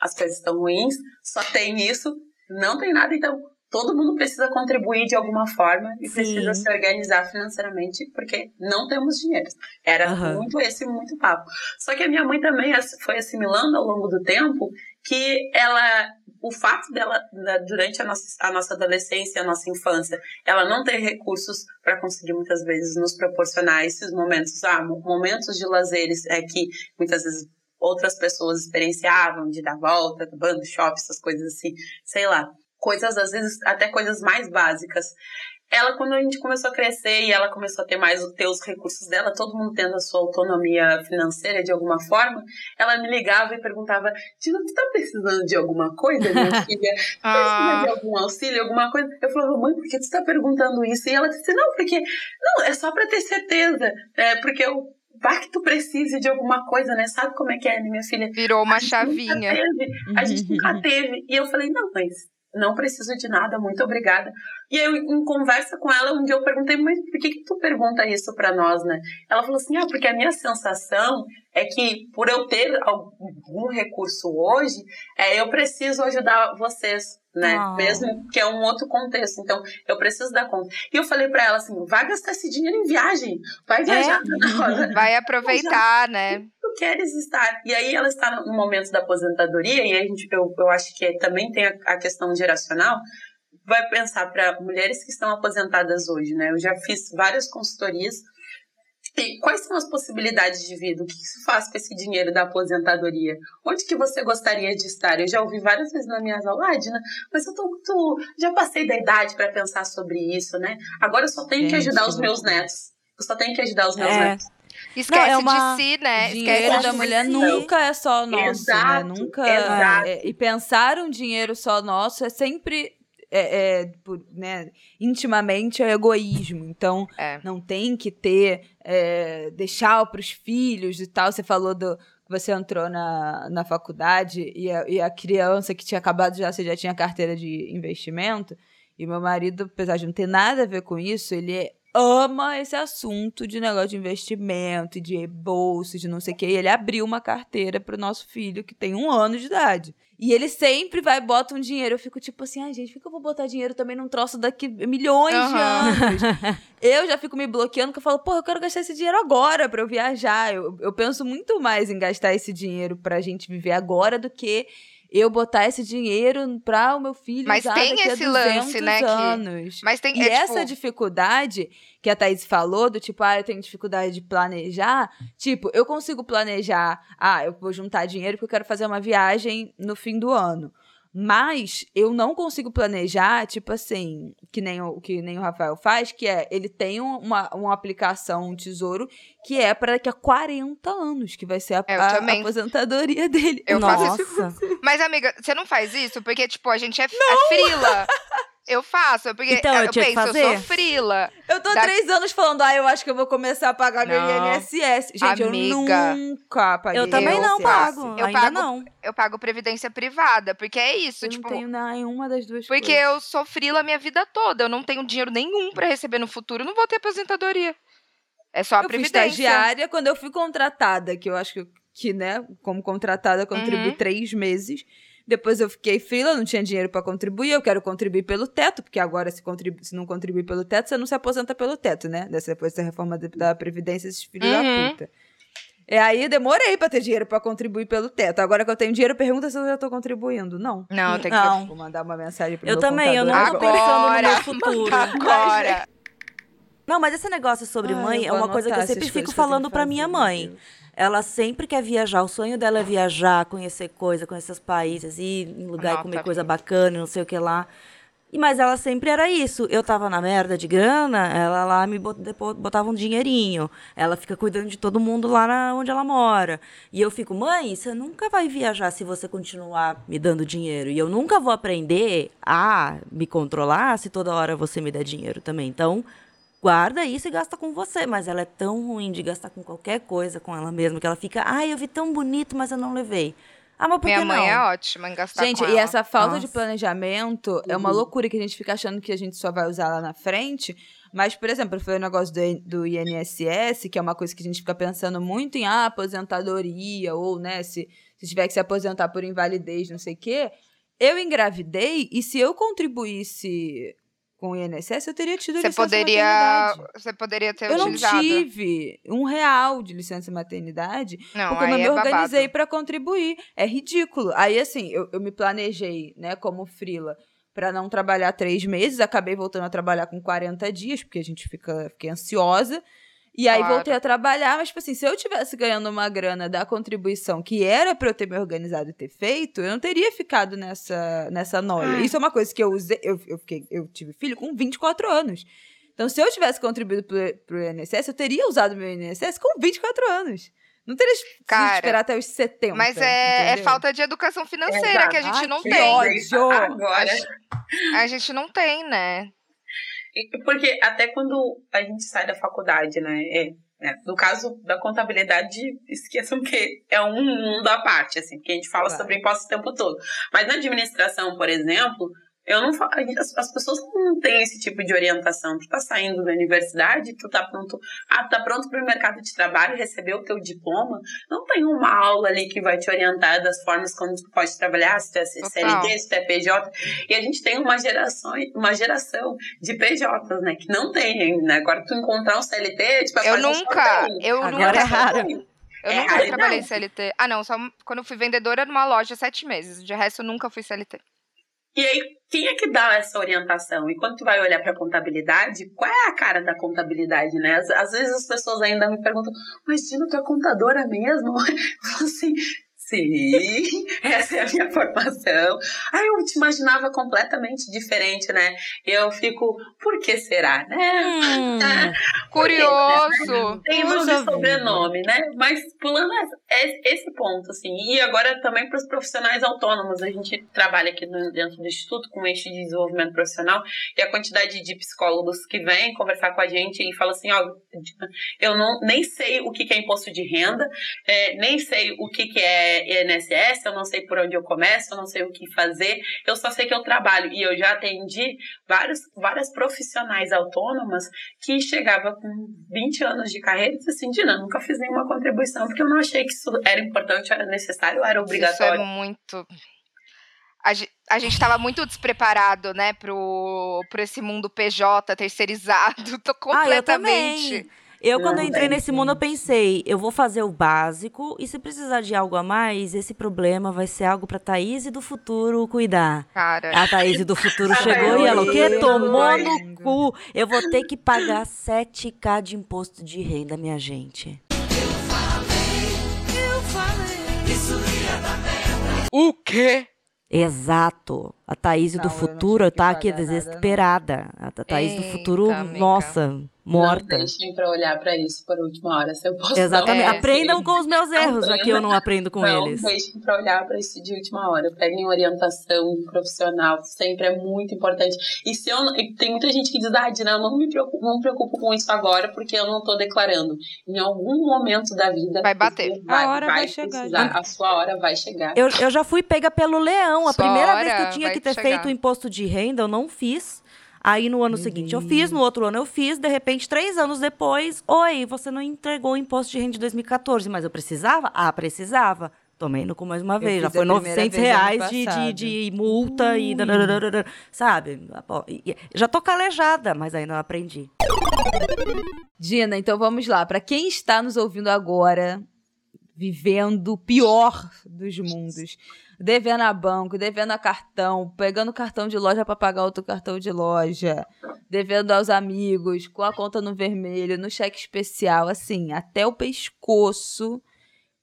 as coisas estão ruins, só tem isso, não tem nada, então todo mundo precisa contribuir de alguma forma e Sim. precisa se organizar financeiramente porque não temos dinheiro. Era uhum. muito esse muito papo. Só que a minha mãe também foi assimilando ao longo do tempo que ela o fato dela, durante a nossa, a nossa adolescência, a nossa infância, ela não ter recursos para conseguir muitas vezes nos proporcionar esses momentos, ah, momentos de lazeres é que muitas vezes outras pessoas experienciavam, de dar volta, bando, shopping, essas coisas assim, sei lá. Coisas, às vezes, até coisas mais básicas ela, quando a gente começou a crescer e ela começou a ter mais ter os recursos dela, todo mundo tendo a sua autonomia financeira de alguma forma, ela me ligava e perguntava: Tina, tu tá precisando de alguma coisa, minha filha? Precisa ah. de algum auxílio, alguma coisa? Eu falava, mãe, por que tu tá perguntando isso? E ela disse: não, porque. Não, é só pra ter certeza. É, porque eu Vai que tu precise de alguma coisa, né? Sabe como é que é, né, minha filha? Virou uma a chavinha. A gente nunca teve. E eu falei, não, mas não preciso de nada, muito obrigada. E eu, em conversa com ela, um dia eu perguntei, mas por que, que tu pergunta isso para nós, né? Ela falou assim, ah, porque a minha sensação é que por eu ter algum recurso hoje, é, eu preciso ajudar vocês, né? Oh. Mesmo que é um outro contexto. Então, eu preciso dar conta. E eu falei para ela assim, vai gastar esse dinheiro em viagem, vai viajar. É. Vai aproveitar, né? Tu queres estar. E aí ela está no momento da aposentadoria, e a gente, eu, eu acho que também tem a, a questão geracional, vai pensar para mulheres que estão aposentadas hoje, né? Eu já fiz várias consultorias. E quais são as possibilidades de vida? O que se faz com esse dinheiro da aposentadoria? Onde que você gostaria de estar? Eu já ouvi várias vezes na minha aula, ah, Dina, mas eu tô, tô já passei da idade para pensar sobre isso, né? Agora eu só tenho Gente, que ajudar os meus netos. Eu só tenho que ajudar os meus é. netos. Esquece não, é uma... de si, né? Dinheiro Esquece da mulher si. nunca é só nosso, né? exato, né? Nunca. Exato. É, e pensar um dinheiro só nosso é sempre é, é, por, né, intimamente é egoísmo. Então, É. não tem que ter, é, deixar para os filhos e tal. Você falou do você entrou na, na faculdade e a, e a criança que tinha acabado já, você já tinha carteira de investimento. E meu marido, apesar de não ter nada a ver com isso, ele ama esse assunto de negócio de investimento, de bolsa, de não sei o quê. E ele abriu uma carteira pro nosso filho, que tem um ano de idade. E ele sempre vai e bota um dinheiro. Eu fico tipo assim, ai gente, por que eu vou botar dinheiro também num troço daqui milhões de Aham. anos? eu já fico me bloqueando, porque eu falo, porra, eu quero gastar esse dinheiro agora pra eu viajar. Eu, eu penso muito mais em gastar esse dinheiro pra gente viver agora do que eu botar esse dinheiro pra o meu filho Mas usar tem esse lance, 200 né, que- anos. Mas tem. E é, essa tipo, dificuldade que a Thaís falou, do tipo, ah, eu tenho dificuldade de planejar. Tipo, eu consigo planejar, ah, eu vou juntar dinheiro porque eu quero fazer uma viagem no fim do ano. Mas eu não consigo planejar, tipo assim, que nem o, que nem o Rafael faz, que é, ele tem um- uma, uma aplicação, um tesouro, que é para daqui a 40 anos, que vai ser a, Eu a também. aposentadoria dele. Eu faço isso. Nossa. Mas, amiga, você não faz isso? Porque, tipo, a gente é, é frila. Eu faço, porque Então, eu eu tinha que penso, eu sou fazer? frila. Eu tô há Da- três anos falando, ah, eu acho que eu vou começar a pagar meu Não. INSS. Gente, Amiga. eu nunca paguei Eu também Eu não pago. Eu ainda pago- não. Eu pago previdência privada, porque é isso, Eu tipo. não tenho nenhuma das duas Porque coisas. eu sou frila a minha vida toda. Eu não tenho dinheiro nenhum pra receber no futuro. Eu não vou ter aposentadoria. É só a Eu fui previdência. estagiária quando eu fui contratada, que eu acho que, que né, como contratada, eu contribuí Uhum. três meses. Depois eu fiquei fila, não tinha dinheiro pra contribuir. Eu quero contribuir pelo teto, porque agora, se, contribu se não contribuir pelo teto, você não se aposenta pelo teto, né? Dessa- Depois da reforma da- Previdência, esses filhos Uhum. da puta. E aí eu demorei pra ter dinheiro pra contribuir pelo teto. Agora que eu tenho dinheiro, pergunta se eu já tô contribuindo. Não. Não, tem que Não. Vou mandar uma mensagem pro Eu meu também, eu não contador tô agora. pensando no Agora. meu futuro. Agora. Não, mas esse negócio sobre Ai, mãe é uma coisa que eu sempre fico falando fazer, minha mãe. Deus. Ela sempre quer viajar, o sonho dela é viajar, conhecer coisa, conhecer os países, ir em lugar e comer coisa bacana, não sei o que lá. E, mas ela sempre era isso. Eu tava na merda de grana, ela lá me botava um dinheirinho. Ela fica cuidando de todo mundo lá na- onde ela mora. E eu fico, mãe, você nunca vai viajar se você continuar me dando dinheiro. E eu nunca vou aprender a me controlar se toda hora você me der dinheiro também. Então, guarda isso e gasta com você. Mas ela é tão ruim de gastar com qualquer coisa com ela mesma que ela fica, ai, eu vi tão bonito, mas eu não levei. Ah, mas por Minha que mãe não? é ótima em gastar Gente, com e ela. essa falta de Nossa. planejamento é uma loucura que a gente fica achando que a gente só vai usar lá na frente. Mas, por exemplo, foi o negócio do, do INSS, que é uma coisa que a gente fica pensando muito em ah, aposentadoria, ou, né, se, se tiver que se aposentar por invalidez, não sei o quê. Eu engravidei e se eu contribuísse com o INSS, eu teria tido Você licença poderia, maternidade. você poderia ter Eu não utilizado. tive um real de licença maternidade Não, porque eu não me é organizei pra contribuir. É ridículo. Aí, assim, eu, eu me planejei, né, como frila, pra não trabalhar três meses. Acabei voltando a trabalhar com 40 dias, porque a gente fica fiquei ansiosa. E aí Claro. voltei a trabalhar, mas, tipo assim, se eu tivesse ganhando uma grana da contribuição que era pra eu ter me organizado e ter feito, eu não teria ficado nessa, nessa noia. Isso é uma coisa que eu usei. Eu, eu, fiquei, eu tive filho com 24 anos. Então, se eu tivesse contribuído pro, pro INSS, eu teria usado meu INSS com 24 anos. Não teria Cara, que esperar até os 70. Mas é, é falta de educação financeira Exato. que a gente Ai, não que tem. ódio. Agora. A gente não tem, né? Porque até quando a gente sai da faculdade, né? é, é, no caso da contabilidade, esqueçam que é um mundo à parte, assim, porque a gente fala Claro. sobre impostos o tempo todo. Mas na administração, por exemplo, eu não fa- as, as pessoas não têm esse tipo de orientação. Tu tá saindo da universidade, tu tá pronto, ah, tá pronto para o mercado de trabalho, receber o teu diploma. Não tem uma aula ali que vai te orientar das formas como tu pode trabalhar, se tu é. CLT, se tu é PJ. E a gente tem uma geração, uma geração de PJs, né, que não tem ainda. né? Agora tu encontrar um CLT, tipo, Eu nunca, eu Agora nunca, é raro. eu É nunca trabalhei CLT. Ah, não, só quando eu fui vendedora numa loja sete meses. De resto, eu nunca fui CLT. E aí, quem é que dá essa orientação? E quando tu vai olhar para contabilidade, qual é a cara da contabilidade, né? Às, às vezes as pessoas ainda me perguntam, mas Dina, tu é contadora mesmo? Eu falo assim, Sim, essa é a minha formação. Aí eu te imaginava completamente diferente, né? E eu fico, por que será, né? Hum, Curioso. Tem nome Puxa e sobrenome, né? Mas pulando esse ponto, assim. E agora também para os profissionais autônomos. A gente trabalha aqui dentro do Instituto com eixo de desenvolvimento profissional e a quantidade de psicólogos que vêm conversar com a gente e falam assim, ó, eu não, nem sei o que que é imposto de renda, é, nem sei o que, que é INSS, eu não sei por onde eu começo, eu não sei o que fazer, eu só sei que eu trabalho. E eu já atendi vários, várias profissionais autônomas que chegava com 20 anos de carreira e disse assim, Dina, nunca fiz nenhuma contribuição, porque eu não achei que isso era importante, era necessário, era Isso é obrigatório. muito. A, ge- a gente estava muito despreparado, né, pro, pro esse mundo PJ terceirizado. Tô Ah, eu completamente. também. Eu, quando eu entrei bem, nesse mundo, eu pensei, eu vou fazer o básico e se precisar de algo a mais, esse problema vai ser algo pra Thaís do futuro cuidar. Cara, A Thaís do futuro chegou e ela, o quê? Tomou no cu. Eu vou ter que pagar 7k de imposto de renda, minha gente. o quê? Exato. A Thaís Não, do eu futuro tá aqui nada, desesperada. A Thaís do futuro, amiga. nossa, Não morta. deixem pra olhar pra isso por última hora, se eu posso Exatamente. É, Aprendam sim. com os meus erros, já que eu não aprendo com não eles. deixem para olhar para isso de última hora. Peguem orientação profissional, sempre é muito importante. E se eu não- tem muita gente que diz, ah, Dina, eu não me preocupo, não me preocupo com isso agora porque eu não tô declarando. Em algum momento da vida Vai bater. vai, A hora vai chegar, precisar, a sua hora vai chegar. Eu, eu já fui pega pelo leão. A Sua primeira vez que eu tinha vai que ter chegar. feito o imposto de renda, eu não fiz. Aí no ano seguinte eu fiz, no outro ano eu fiz, de repente, três anos depois, oi, você não entregou o imposto de renda de 2014, mas eu precisava? Ah, precisava. Tomei no cu mais uma vez, já foi primeira 900 vez ano reais de, de, de multa e... dadadadadada, Sabe? Pô, e- e- Já tô calejada, mas ainda não aprendi. Dina, então vamos lá. Pra quem está nos ouvindo agora, vivendo o pior dos mundos, devendo a banco, devendo a cartão, pegando cartão de loja pra pagar outro cartão de loja, devendo aos amigos, com a conta no vermelho, no cheque especial, assim, até o pescoço.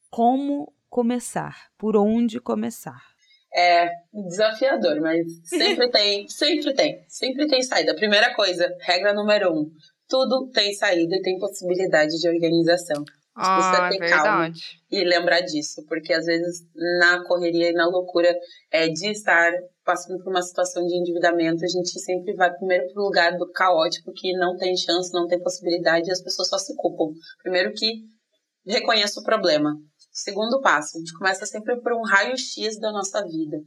Como começar? Por onde começar? É desafiador, mas sempre tem, sempre tem, sempre tem saída. Primeira coisa, regra número um: tudo tem saída e tem possibilidade de organização. Ah, é ter calma. verdade. e lembrar disso, porque às vezes na correria e na loucura é, de estar passando por uma situação de endividamento, a gente sempre vai primeiro para o lugar do caótico, que não tem chance, não tem possibilidade, e as pessoas só se culpam. Primeiro que reconheça o problema. Segundo passo, a gente começa sempre por um raio-x da nossa vida.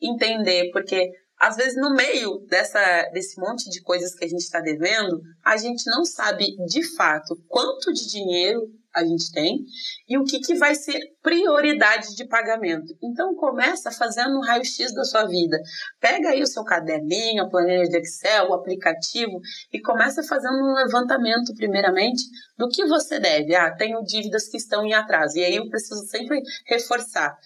Entender, porque às vezes no meio dessa, desse monte de coisas que a gente está devendo, a gente não sabe de fato quanto de dinheiro a gente tem e o que, que vai ser prioridade de pagamento. Então começa fazendo um raio-x da sua vida. Pega aí o seu caderninho, a planilha de Excel, o aplicativo e começa fazendo um levantamento primeiramente do que você deve. Ah, tenho dívidas que estão em atraso. E aí eu preciso sempre reforçar.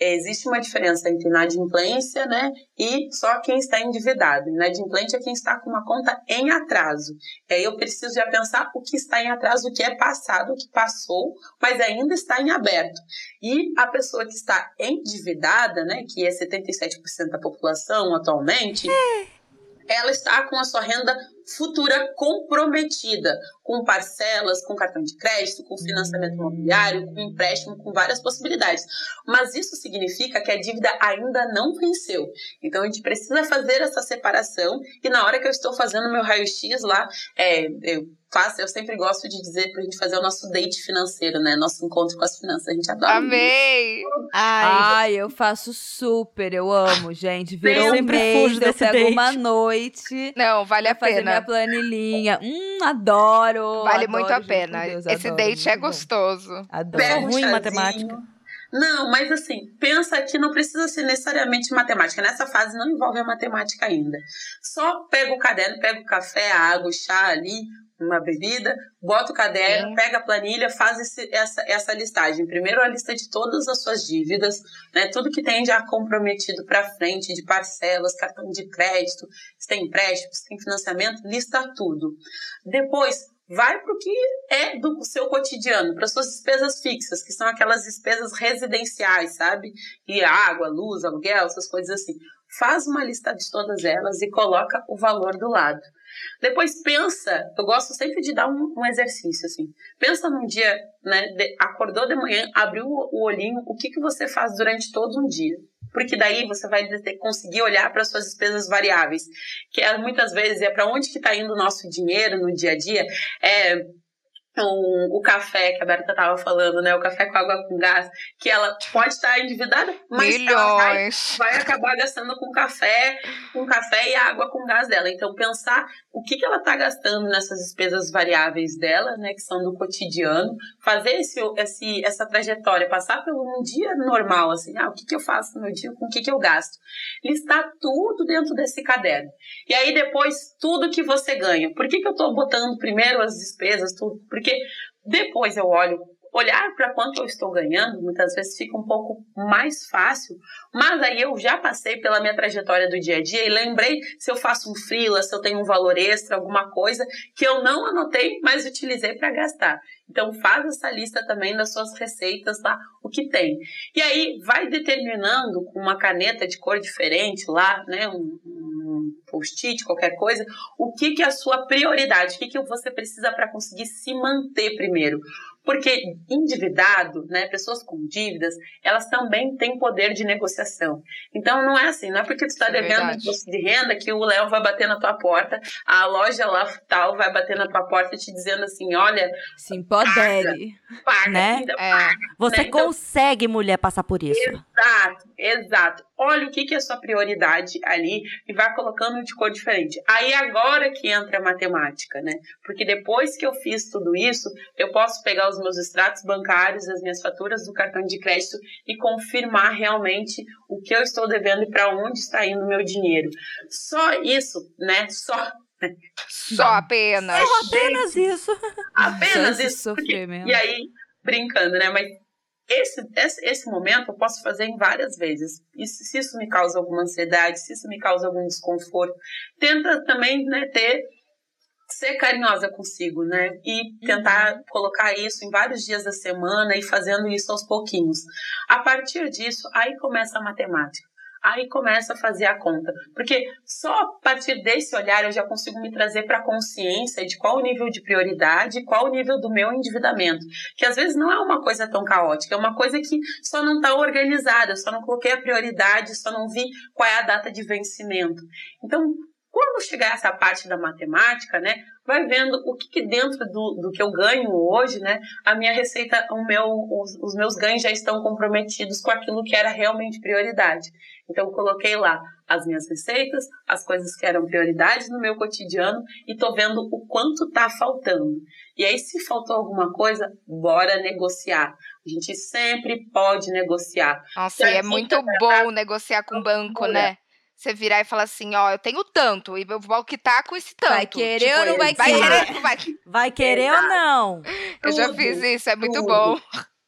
É, existe uma diferença entre inadimplência né, e só quem está endividado. Inadimplente é quem está com uma conta em atraso. E aí eu preciso já pensar o que está em atraso, o que é passado, o que passou, mas ainda está em aberto. E a pessoa que está endividada, né, que é 77% da população atualmente, ela está com a sua renda futura comprometida, com parcelas, com cartão de crédito, com financiamento imobiliário, com empréstimo, com várias possibilidades. Mas isso significa que a dívida ainda não venceu. Então a gente precisa fazer essa separação e na hora que eu estou fazendo meu raio-x lá, é, eu faço, eu sempre gosto de dizer pra gente fazer o nosso date financeiro, né? Nosso encontro com as finanças. A gente adora. Amei! Ai, Ai, eu faço super, eu amo, gente. Virou Eu um sempre mês, fujo eu desse pego date. uma noite Não, vale a pra planilhinha. Hum, adoro. Vale adoro, muito a pena. Deus, Esse adoro, date é muito bom. gostoso. Adoro. Pega um ruim chazinho. matemática. Não, mas assim, pensa que não precisa ser necessariamente matemática. Nessa fase não envolve a matemática ainda. Só pega o caderno, pega o café, a água, o chá ali, uma bebida, bota o caderno, Sim. pega a planilha, faz esse- essa, essa listagem. Primeiro a lista de todas as suas dívidas, né? Tudo que tem já comprometido para frente, de parcelas, cartão de crédito, se tem empréstimo, se tem financiamento, lista tudo. Depois, vai para o que é do seu cotidiano, para suas despesas fixas, que são aquelas despesas residenciais, sabe? E água, luz, aluguel, essas coisas assim. Faz uma lista de todas elas e coloca o valor do lado. Depois pensa, eu gosto sempre de dar um, um exercício assim. Pensa num dia, né? De, acordou de manhã, abriu o olhinho, o que, que você faz durante todo um dia? Porque daí você vai conseguir olhar para suas despesas variáveis, que é, muitas vezes é para onde que está indo o nosso dinheiro no dia a dia, é o, o café que a Berta estava falando, né? O café com água com gás, que ela pode estar endividada, mas ela vai, vai, acabar gastando com café, com café e água com gás dela. Então, pensar o que, que ela está gastando nessas despesas variáveis dela, né? Que são do cotidiano, fazer esse, esse, essa trajetória, passar pelo um dia normal, assim, ah, o que, que eu faço no meu dia, com o que, que eu gasto. Listar tudo dentro desse caderno. E aí, depois, tudo que você ganha. Por que, que eu estou botando primeiro as despesas, tudo? Porque depois eu olho, olhar para quanto eu estou ganhando, muitas vezes fica um pouco mais fácil, mas aí eu já passei pela minha trajetória do dia a dia e lembrei se eu faço um freela, se eu tenho um valor extra, alguma coisa que eu não anotei, mas utilizei para gastar. Então faz essa lista também das suas receitas lá, o que tem. E aí vai determinando com uma caneta de cor diferente lá, né, um, post-it, qualquer coisa, o que, que é a sua prioridade, o que, que você precisa para conseguir se manter primeiro. Porque endividado, né, pessoas com dívidas, elas também têm poder de negociação. Então não é assim, não é porque tu está é devendo imposto de renda que o Léo vai bater na tua porta, a loja lá tal vai bater na tua porta te dizendo assim, olha, se empodere, paga, paga, né? é. paga, Você né? Então, consegue, mulher, passar por isso. Exato, exato. Olha o que, que é a sua prioridade ali e vai colocando de cor diferente. Aí agora que entra a matemática, né? Porque depois que eu fiz tudo isso, eu posso pegar os meus extratos bancários, as minhas faturas do cartão de crédito e confirmar realmente o que eu estou devendo e para onde está indo o meu dinheiro. Só isso, né? Só só apenas. Só apenas isso. Apenas Só isso. Porque, e aí, brincando, né? Mas esse, esse, esse momento eu posso fazer em várias vezes. E se, se isso me causa alguma ansiedade, se isso me causa algum desconforto, tenta também né, ter ser carinhosa consigo, né? E tentar uhum. colocar isso em vários dias da semana e fazendo isso aos pouquinhos. A partir disso, aí começa a matemática. Aí começa a fazer a conta. Porque só a partir desse olhar eu já consigo me trazer para a consciência de qual o nível de prioridade, qual o nível do meu endividamento. Que às vezes não é uma coisa tão caótica, é uma coisa que só não está organizada, só não coloquei a prioridade, só não vi qual é a data de vencimento. Então, quando chegar essa parte da matemática, né, vai vendo o que, que dentro do, do, que eu ganho hoje, né, a minha receita, o meu, os, os, meus ganhos já estão comprometidos com aquilo que era realmente prioridade. Então, eu coloquei lá as minhas receitas, as coisas que eram prioridades no meu cotidiano e tô vendo o quanto tá faltando. E aí, se faltou alguma coisa, bora negociar. A gente sempre pode negociar. Nossa, e é muito bom negociar com o banco, né? você virar e falar assim, ó, eu tenho tanto, e eu vou quitar com esse tanto. Vai querer tipo, ou não vai, vai querer? Vai, vai querer ou não? Eu já fiz isso, é muito tudo. bom.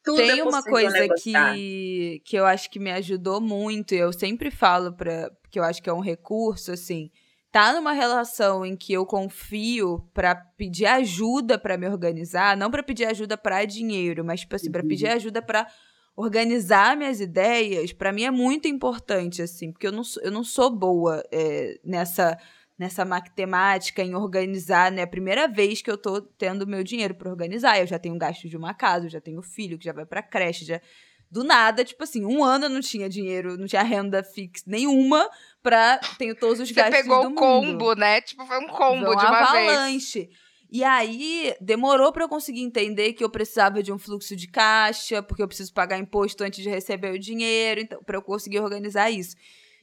Tudo Tem é uma coisa que, que eu acho que me ajudou muito, e eu sempre falo para que eu acho que é um recurso, assim, tá numa relação em que eu confio para pedir ajuda para me organizar, não para pedir ajuda para dinheiro, mas tipo assim, uhum. para pedir ajuda para organizar minhas ideias, para mim é muito importante, assim, porque eu não, eu não sou boa é, nessa nessa matemática, em organizar, né? A primeira vez que eu tô tendo meu dinheiro para organizar, eu já tenho gasto de uma casa, eu já tenho filho que já vai para creche, já do nada, tipo assim, um ano eu não tinha dinheiro, não tinha renda fixa nenhuma pra tenho todos os Você gastos pegou do o combo, né? Tipo, foi um combo foi de uma avalanche. vez. E aí, demorou para eu conseguir entender que eu precisava de um fluxo de caixa, porque eu preciso pagar imposto antes de receber o dinheiro, então, para eu conseguir organizar isso.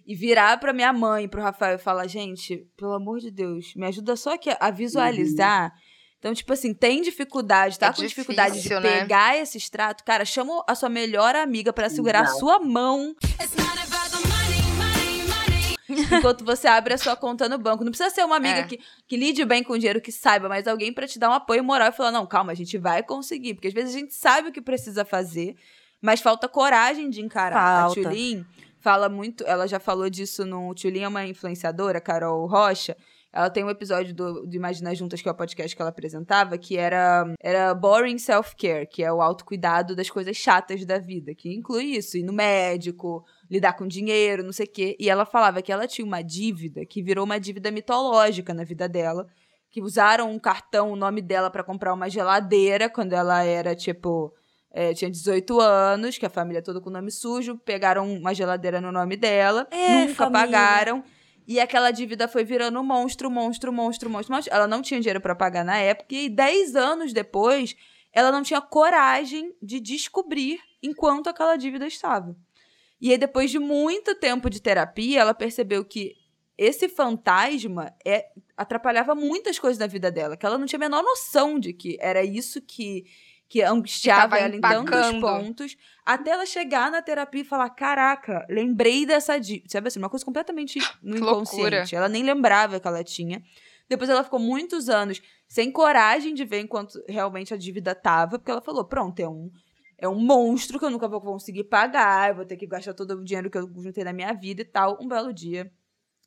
E virar para minha mãe, pro Rafael e falar: gente, pelo amor de Deus, me ajuda só aqui a visualizar. Uhum. Então, tipo assim, tem dificuldade, tá é com difícil, dificuldade de né? pegar esse extrato, cara, chama a sua melhor amiga para segurar Exato. a sua mão. enquanto você abre a sua conta no banco. Não precisa ser uma amiga é. que, que lide bem com o dinheiro, que saiba, mas alguém para te dar um apoio moral e falar: não, calma, a gente vai conseguir. Porque às vezes a gente sabe o que precisa fazer, mas falta coragem de encarar. Falta. A Tulin fala muito, ela já falou disso no. Tulin é uma influenciadora, Carol Rocha Ela tem um episódio do, do Imagina Juntas, que é o podcast que ela apresentava, que era, era Boring Self-Care, que é o autocuidado das coisas chatas da vida, que inclui isso, ir no médico, lidar com dinheiro, não sei o quê. E ela falava que ela tinha uma dívida que virou uma dívida mitológica na vida dela, que usaram um cartão, o nome dela, para comprar uma geladeira quando ela era, tipo, é, tinha 18 anos, que a família toda com nome sujo, pegaram uma geladeira no nome dela, É, nunca família. pagaram. E aquela dívida foi virando monstro, monstro, monstro, monstro, monstro. Ela não tinha dinheiro para pagar na época, e 10 anos depois, ela não tinha coragem de descobrir enquanto aquela dívida estava. E aí, depois de muito tempo de terapia, ela percebeu que esse fantasma é, atrapalhava muitas coisas na vida dela, que ela não tinha a menor noção de que era isso que, que angustiava tava ela em tantos pontos, até ela chegar na terapia e falar: Caraca, lembrei dessa dívida. Sabe assim, uma coisa completamente no Que inconsciente. Ela nem lembrava que ela tinha. Depois ela ficou muitos anos sem coragem de ver enquanto realmente a dívida tava, porque ela falou: pronto, é um, é um monstro que eu nunca vou conseguir pagar, eu vou ter que gastar todo o dinheiro que eu juntei na minha vida e tal. Um belo dia.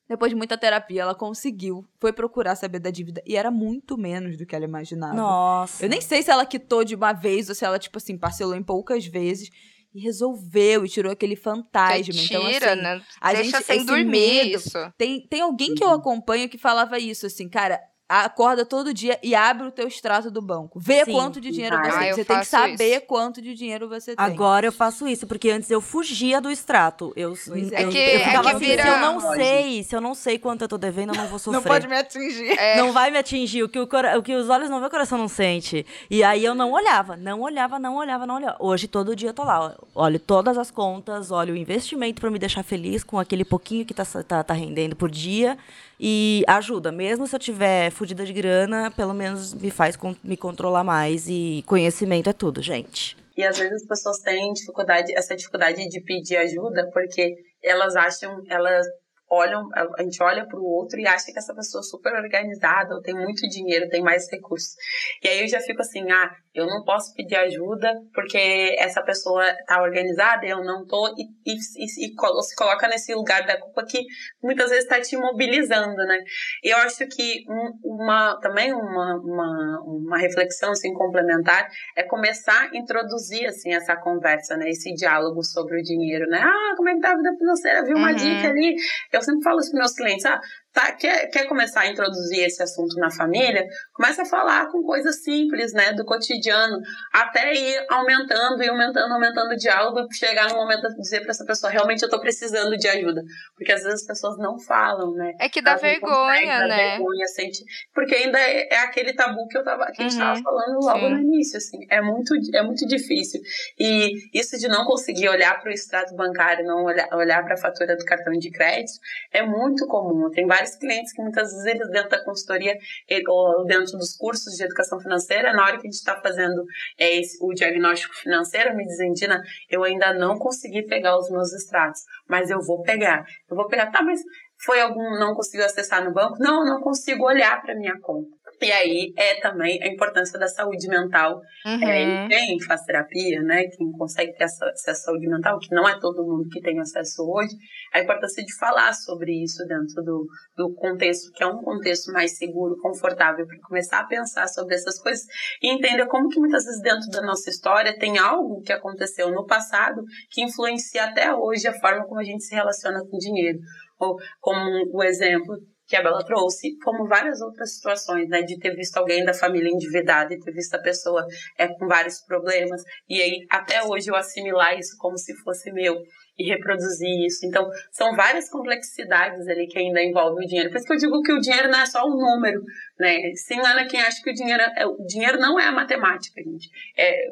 Depois de muita terapia, ela conseguiu, foi procurar saber da dívida e era muito menos do que ela imaginava. Nossa. Eu nem sei se ela quitou de uma vez ou se ela, tipo assim, parcelou em poucas vezes e resolveu e tirou aquele fantasma. Você então, tira, assim, né? a Deixa gente- sem dormir medo- isso. tem, tem alguém que eu acompanho que falava isso, assim, cara, acorda todo dia e abre o teu extrato do banco. Vê Sim. quanto de dinheiro Ah, você tem. eu Você tem que saber isso. quanto de dinheiro você tem. Agora eu faço isso, porque antes eu fugia do extrato. Eu, é. eu, É que- eu é ficava que assim, vira- se eu não Pode. sei, se eu não sei quanto eu tô devendo, eu não vou sofrer. me atingir. É, Não vai me atingir. O que, o, cora- o que os olhos não vê, o coração não sente. E aí eu não olhava, não olhava, não olhava, não olhava. Hoje, todo dia eu tô lá. Olho todas as contas, olho o investimento pra me deixar feliz com aquele pouquinho que tá, tá, tá rendendo por dia. E ajuda. Mesmo se eu tiver fudida de grana, pelo menos me faz me controlar mais. E conhecimento é tudo, gente. E às vezes as pessoas têm dificuldade, essa dificuldade de pedir ajuda porque elas acham, elas olham, a gente olha para o outro e acha que essa pessoa é super organizada, ou tem muito dinheiro, tem mais recursos. E aí eu já fico assim, ah, eu não posso pedir ajuda porque essa pessoa tá organizada, eu não tô, e, e, e, e se coloca nesse lugar da culpa que muitas vezes está te imobilizando, né? Eu acho que um- uma, também uma, uma, uma reflexão assim, complementar é começar a introduzir assim essa conversa, né, esse diálogo sobre o dinheiro, né? Ah, como é que tá a vida financeira? Viu uma Uhum. dica ali? Eu sempre falo isso para meus clientes, ah, tá, quer, quer começar a introduzir esse assunto na família? Começa a falar com coisas simples, né, do cotidiano, até ir aumentando e aumentando, aumentando o diálogo chegar no momento de dizer para essa pessoa, realmente eu tô precisando de ajuda, porque às vezes as pessoas não falam, né? é que dá Elas vergonha, dá né? vergonha, sente, porque ainda é, é aquele tabu que eu tava, que a gente Uhum, tava falando logo sim. no início, assim, é muito, é muito difícil. E isso de não conseguir olhar para o extrato bancário, não olhar, olhar para a fatura do cartão de crédito, é muito comum. Tem vários clientes que muitas vezes eles dentro da consultoria ele- ou dentro dos cursos de educação financeira, na hora que a gente está fazendo é, esse- o diagnóstico financeiro, me dizem, Dina, eu ainda não consegui pegar os meus extratos, mas eu vou pegar. Eu vou pegar, tá, mas foi algum, não conseguiu acessar no banco? Não, não consigo olhar para minha conta. E aí é também a importância da saúde mental Uhum. é, quem faz terapia, né, quem consegue ter acesso à saúde mental, que não é todo mundo que tem acesso hoje, a importância de falar sobre isso dentro do, do contexto, que é um contexto mais seguro, confortável, para começar a pensar sobre essas coisas e entender como que muitas vezes dentro da nossa história tem algo que aconteceu no passado que influencia até hoje a forma como a gente se relaciona com o dinheiro. Ou como o exemplo que a Bela trouxe, como várias outras situações, né, de ter visto alguém da família endividada e ter visto a pessoa é, com vários problemas, e aí até hoje eu assimilar isso como se fosse meu e reproduzir isso. Então, são várias complexidades ali que ainda envolvem o dinheiro. Por isso que eu digo que o dinheiro não é só um número, né? Se engana quem acha que o dinheiro é, o dinheiro não é a matemática, gente. É,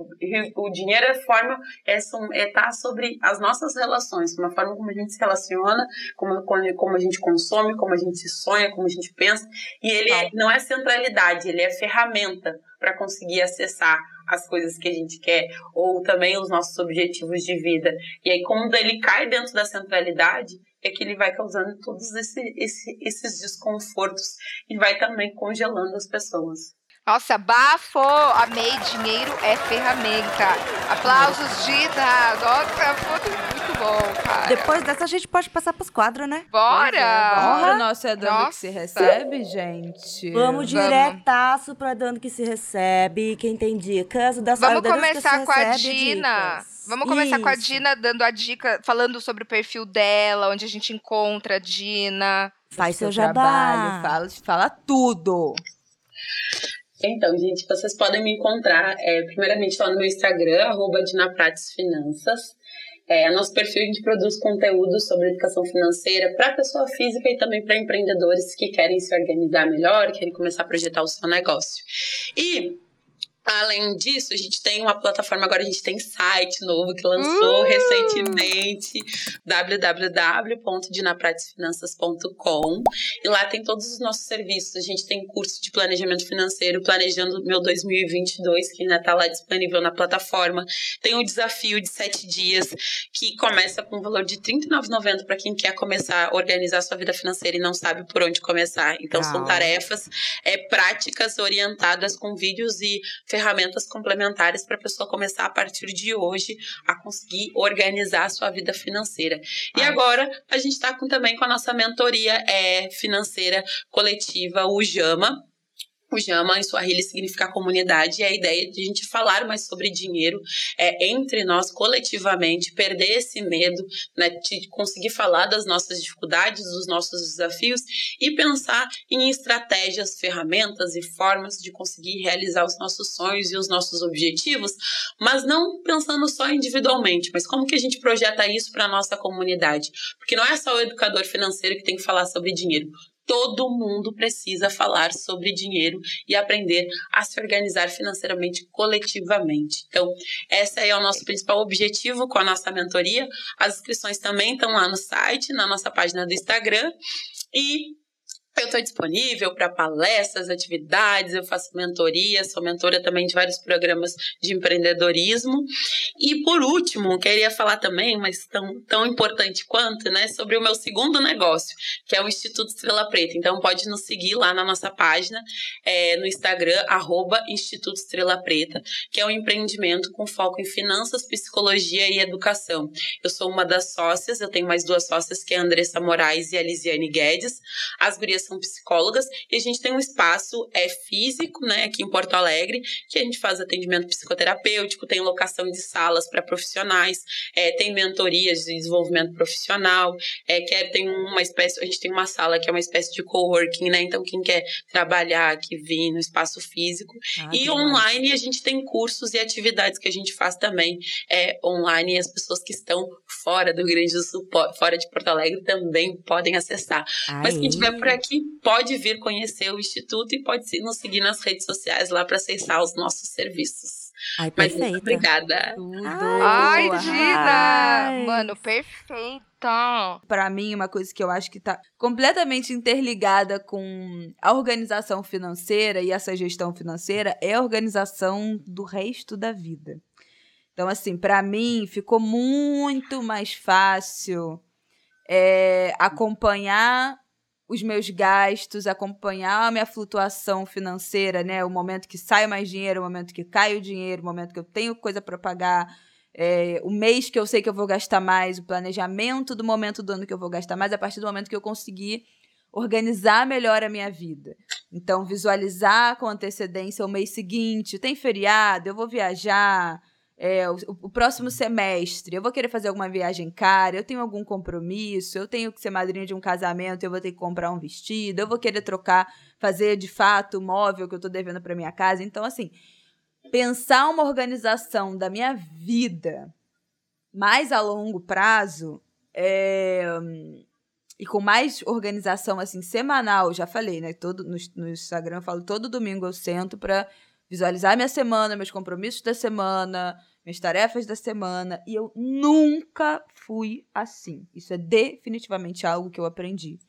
o dinheiro é forma, é, é tá sobre as nossas relações, uma forma como a gente se relaciona, como, como, como a gente consome, como a gente sonha, como a gente pensa. E ele é- não é centralidade, ele é ferramenta para conseguir acessar as coisas que a gente quer ou também os nossos objetivos de vida. E aí, quando ele cai dentro da centralidade, é que ele vai causando todos esse, esse, esses desconfortos e vai também congelando as pessoas. Nossa, bafo! Amei, dinheiro é ferramenta. Aplausos, Dita! Nossa, muito bom, cara. Depois dessa, a gente pode passar pros quadros, né? Bora! Bora, nosso é dando que Nossa. se recebe, gente. Vamos diretaço pra dando que se recebe. Quem tem dicas, da Vamos que começar com a Dina. dicas. Vamos começar com a. Dina dando a dica, falando sobre o perfil dela, onde a gente encontra a Dina. Faz seu trabalho, jabá. fala, fala tudo. Então, gente, vocês podem me encontrar, é, primeiramente, lá no meu Instagram, arroba Dinaprates Finanças. É, nosso perfil a gente produz conteúdo sobre educação financeira para pessoa física e também para empreendedores que querem se organizar melhor, querem começar a projetar o seu negócio. E Além disso, a gente tem uma plataforma, agora a gente tem site novo que lançou Uh! recentemente, www.dinapratesfinanças.com e lá tem todos os nossos serviços. A gente tem curso de planejamento financeiro, planejando meu 2022, que ainda está lá disponível na plataforma. Tem um desafio de sete dias, que começa com um valor de R$ 39,90 para quem quer começar a organizar sua vida financeira e não sabe por onde começar. Então, são tarefas é, práticas orientadas com vídeos e ferramentas complementares para a pessoa começar a partir de hoje a conseguir organizar a sua vida financeira. E Ai. agora a gente está com, também com a nossa mentoria é, financeira coletiva, o JAMA. O Jama em Swahili significa comunidade e a ideia de a gente falar mais sobre dinheiro é, entre nós coletivamente, perder esse medo, né, de conseguir falar das nossas dificuldades, dos nossos desafios e pensar em estratégias, ferramentas e formas de conseguir realizar os nossos sonhos e os nossos objetivos, mas não pensando só individualmente, mas como que a gente projeta isso para a nossa comunidade? Porque não é só o educador financeiro que tem que falar sobre dinheiro. Todo mundo precisa falar sobre dinheiro e aprender a se organizar financeiramente coletivamente. Então, esse é o nosso principal objetivo com a nossa mentoria. As inscrições também estão lá no site, na nossa página do Instagram. E eu estou disponível para palestras, atividades, eu faço mentoria, sou mentora também de vários programas de empreendedorismo. E por último, queria falar também, mas tão, tão importante quanto, né, sobre o meu segundo negócio, que é o Instituto Estrela Preta. Então pode nos seguir lá na nossa página, é, no Instagram, arroba Instituto Estrela Preta, que é um empreendimento com foco em finanças, psicologia e educação. Eu sou uma das sócias, eu tenho mais duas sócias, que é a Andressa Moraes e a Lisiane Guedes. As gurias são psicólogas e a gente tem um espaço é físico, né, aqui em Porto Alegre, que a gente faz atendimento psicoterapêutico, tem locação de salas para profissionais, é, tem mentorias de desenvolvimento profissional, é, quer tem uma espécie, a gente tem uma sala que é uma espécie de coworking, né? Então quem quer trabalhar aqui vir no espaço físico Ah, e que online a gente tem cursos e atividades que a gente faz também é, online e as pessoas que estão fora do Rio Grande do Sul, fora de Porto Alegre também podem acessar. Mas quem estiver por aqui pode vir conhecer o Instituto e pode nos seguir nas redes sociais lá para acessar os nossos serviços. Ai, Mas perfeita. muito obrigada. Tudo. Ai! Ai. Mano, perfeita! Pra mim, uma coisa que eu acho que tá completamente interligada com a organização financeira e essa gestão financeira é a organização do resto da vida. Então, assim, pra mim ficou muito mais fácil é, acompanhar os meus gastos, acompanhar a minha flutuação financeira, né? O momento que sai mais dinheiro, o momento que cai o dinheiro, o momento que eu tenho coisa para pagar, é, o mês que eu sei que eu vou gastar mais, o planejamento do momento do ano que eu vou gastar mais, a partir do momento que eu conseguir organizar melhor a minha vida. Então, visualizar com antecedência o mês seguinte, tem feriado, eu vou viajar, é, o, o próximo semestre, eu vou querer fazer alguma viagem cara, eu tenho algum compromisso, eu tenho que ser madrinha de um casamento, eu vou ter que comprar um vestido, eu vou querer trocar, fazer de fato o móvel que eu tô devendo para minha casa. Então, assim, pensar uma organização da minha vida mais a longo prazo é, e com mais organização assim semanal, já falei, né? Todo no, no Instagram eu falo todo domingo eu sento para visualizar minha semana, meus compromissos da semana, minhas tarefas da semana, e eu nunca fui assim. Isso é definitivamente algo que eu aprendi.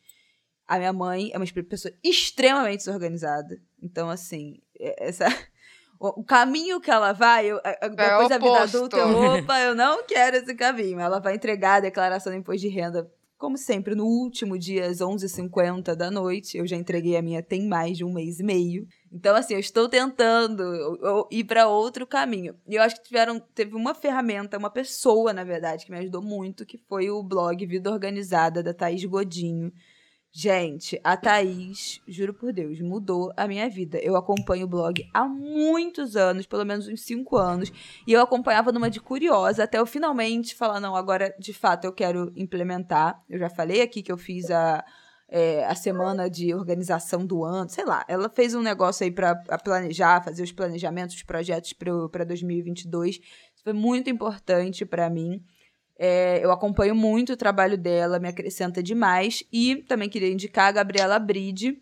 A minha mãe é uma pessoa extremamente desorganizada. Então, assim, é- essa o caminho que ela vai, eu, a- depois da vida adulta, eu, opa, eu não quero esse caminho. Ela vai entregar a declaração de imposto de renda, como sempre, no último dia, às 11h50 da noite. Eu já entreguei a minha tem mais de um mês e meio. Então, assim, eu estou tentando ir para outro caminho. E eu acho que tiveram, teve uma ferramenta, uma pessoa, na verdade, que me ajudou muito, que foi o blog Vida Organizada, da Thaís Godinho. Gente, a Thaís, juro por Deus, mudou a minha vida. Eu acompanho o blog há muitos anos, pelo menos uns cinco anos, e eu acompanhava numa de curiosa, até eu finalmente falar, não, agora de fato eu quero implementar. Eu já falei aqui que eu fiz a, é, a semana de organização do ano, sei lá. Ela fez um negócio aí para planejar, fazer os planejamentos, os projetos para 2022. Isso foi muito importante para mim. É, eu acompanho muito o trabalho dela, me acrescenta demais. E também queria indicar a Gabriela Bride,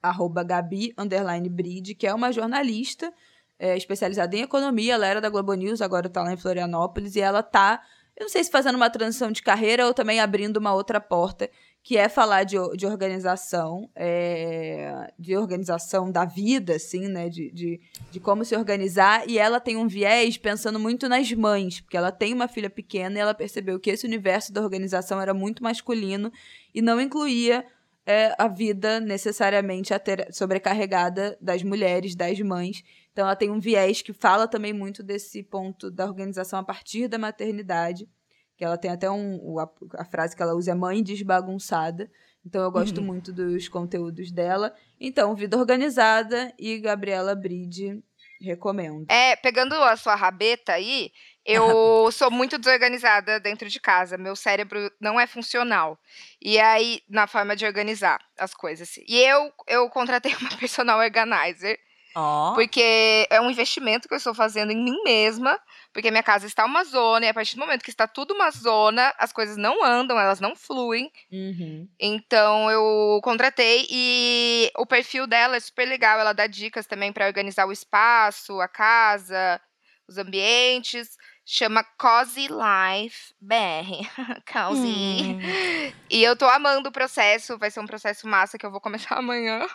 arroba Gabi, underline Bride, que é uma jornalista é, especializada em economia. Ela era da Globo News, agora está lá em Florianópolis. E ela tá, eu não sei se fazendo uma transição de carreira ou também abrindo uma outra porta, que é falar de, de organização, é, de organização da vida, assim, né? De, de, de como se organizar. E ela tem um viés pensando muito nas mães, porque ela tem uma filha pequena e ela percebeu que esse universo da organização era muito masculino e não incluía é, a vida necessariamente sobrecarregada das mulheres, das mães. Então ela tem um viés que fala também muito desse ponto da organização a partir da maternidade. Que ela tem até um. A, a frase que ela usa é mãe desbagunçada. Então eu gosto muito dos conteúdos dela. Então, Vida Organizada e Gabriela Bride, recomendo. É, pegando a sua rabeta aí, eu sou muito desorganizada dentro de casa. Meu cérebro não é funcional. E aí, na forma de organizar as coisas. E eu, eu contratei uma personal organizer. Porque é um investimento que eu estou fazendo em mim mesma, porque minha casa está uma zona, e a partir do momento que está tudo uma zona, as coisas não andam, elas não fluem. Uhum. Então eu contratei e o perfil dela é super legal, ela dá dicas também para organizar o espaço, a casa, os ambientes. Chama Cozy Life BR. Cozy. E eu tô amando o processo, vai ser um processo massa que eu vou começar amanhã.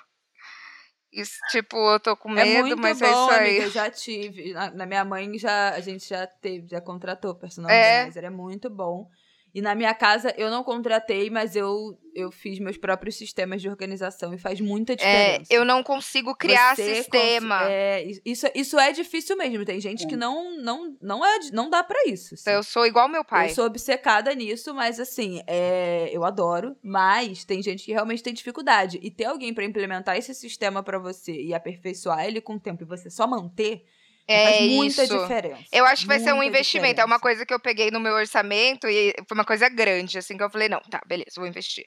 Isso, tipo, eu tô com É medo, muito mas bom, é isso aí. amiga. Eu já tive. Na, na minha mãe, já, a gente já teve, já contratou personal É. organizer. É muito bom. E na minha casa, eu não contratei, mas eu, eu fiz meus próprios sistemas de organização e faz muita É, diferença. eu não consigo criar Você sistema. cons- é, isso, isso é difícil mesmo. Tem gente que não, não, não, é, não dá pra isso. assim. Eu sou igual meu pai. Eu sou obcecada nisso, mas assim, é, eu adoro. Mas tem gente que realmente tem dificuldade. E ter alguém pra implementar esse sistema pra você e aperfeiçoar ele com o tempo e você só manter, É faz muita isso. diferença. Eu acho que vai ser um investimento. É uma diferença. coisa que eu peguei no meu orçamento e foi uma coisa grande, assim, que eu falei, não, tá, beleza, vou investir.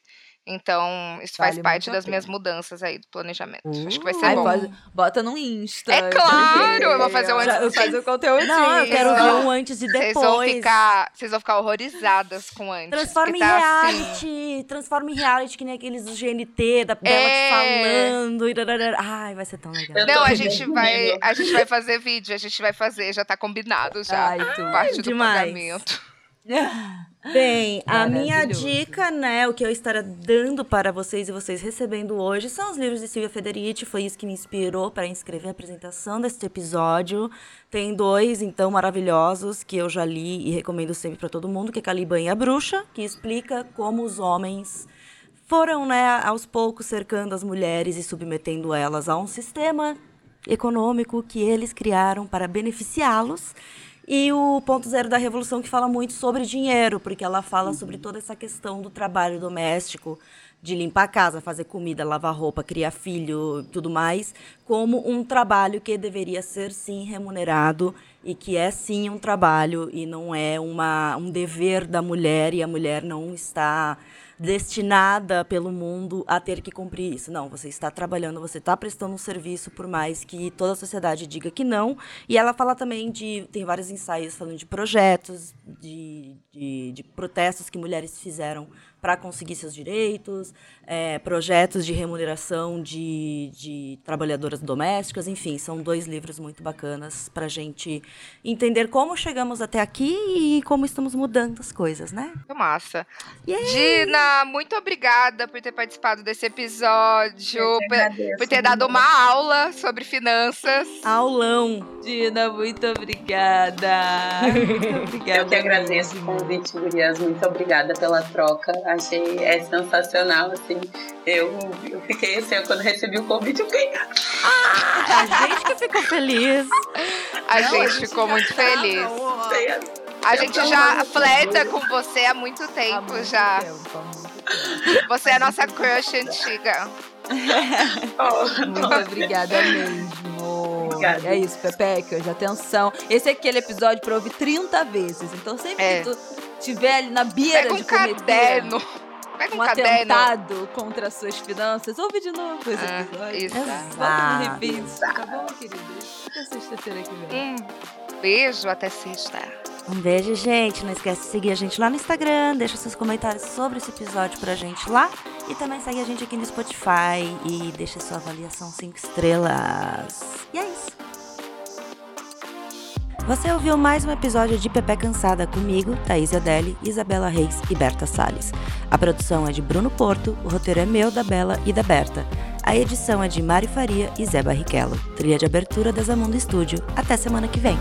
Então, isso faz Vale parte muito a das minhas mudanças aí do planejamento. Acho que vai ser Ai, bom. pode- bota no Insta. É eu claro, eu vou fazer um Já- antes Eu e fazer o conteúdo. Não, eu quero ver um antes e Vocês vão depois. ficar, vocês vão ficar horrorizadas com antes. Transforma em tá assim. reality, transforma em reality que nem aqueles do GNT, da, dela É. te falando. Ai, vai ser tão legal. Eu Não, a gente vai, a gente vai fazer vídeo, a gente vai fazer, já tá combinado já. Ai, tu. parte do demais. pagamento. Bem, a minha dica, né, o que eu estaria dando para vocês e vocês recebendo hoje são os livros de Silvia Federici. Foi isso que me inspirou para inscrever a apresentação deste episódio. Tem dois, então, maravilhosos que eu já li e recomendo sempre para todo mundo, que é Caliban e a Bruxa, que explica como os homens foram, né, aos poucos cercando as mulheres e submetendo elas a um sistema econômico que eles criaram para beneficiá-los. E o ponto zero da revolução que fala muito sobre dinheiro, porque ela fala sobre toda essa questão do trabalho doméstico, de limpar a casa, fazer comida, lavar roupa, criar filho, tudo mais, como um trabalho que deveria ser sim remunerado e que é sim um trabalho e não é uma, um dever da mulher e a mulher não está destinada pelo mundo a ter que cumprir isso. Não, você está trabalhando, você está prestando um serviço, por mais que toda a sociedade diga que não. E ela fala também de. Tem vários ensaios falando de projetos, de, de, de protestos que mulheres fizeram para conseguir seus direitos, é, projetos de remuneração de, de trabalhadoras domésticas, enfim, são dois livros muito bacanas para a gente entender como chegamos até aqui e como estamos mudando as coisas, né? Muito massa. Yay! Dina, muito obrigada por ter participado desse episódio, que por, agradeço, por ter dado uma aula sobre finanças. Aulão! Dina, muito obrigada. Muito obrigada. Eu que agradeço o convite, Gurias. Muito obrigada pela troca. achei é sensacional, assim. Eu, eu fiquei assim, quando recebi o convite, eu fiquei. Ah, a gente que ficou feliz. A Não, gente a gente ficou muito feliz. A gente já flerta com você há muito tempo há muito já. Tempo, muito tempo. Você é a nossa crush antiga. Muito obrigada mesmo. Obrigada. É isso, Pepeca, hoje atenção. Esse é aquele episódio pra ouvir 30 vezes. Então sempre é. que tu estiver ali na beira Pega um de cometer caderno. Pega um, um atentado contra as suas finanças, ouve de novo esse ah, episódio. Isso. Bota no repeat, tá bom, queridos? Até sexta-feira que vem. Um beijo, até sexta. Um beijo, gente. Não esquece de seguir a gente lá no Instagram. Deixa seus comentários sobre esse episódio pra gente lá. E também segue a gente aqui no Spotify e deixa sua avaliação 5 estrelas. E é isso. Você ouviu mais um episódio de Pepe Cansada comigo, Thaís Adeli, Isabela Reis e Berta Salles. A produção é de Bruno Porto, o roteiro é meu, da Bela e da Berta. A edição é de Mari Faria e Zé Barrichello. Trilha de abertura da Zamundo Estúdio. Até semana que vem.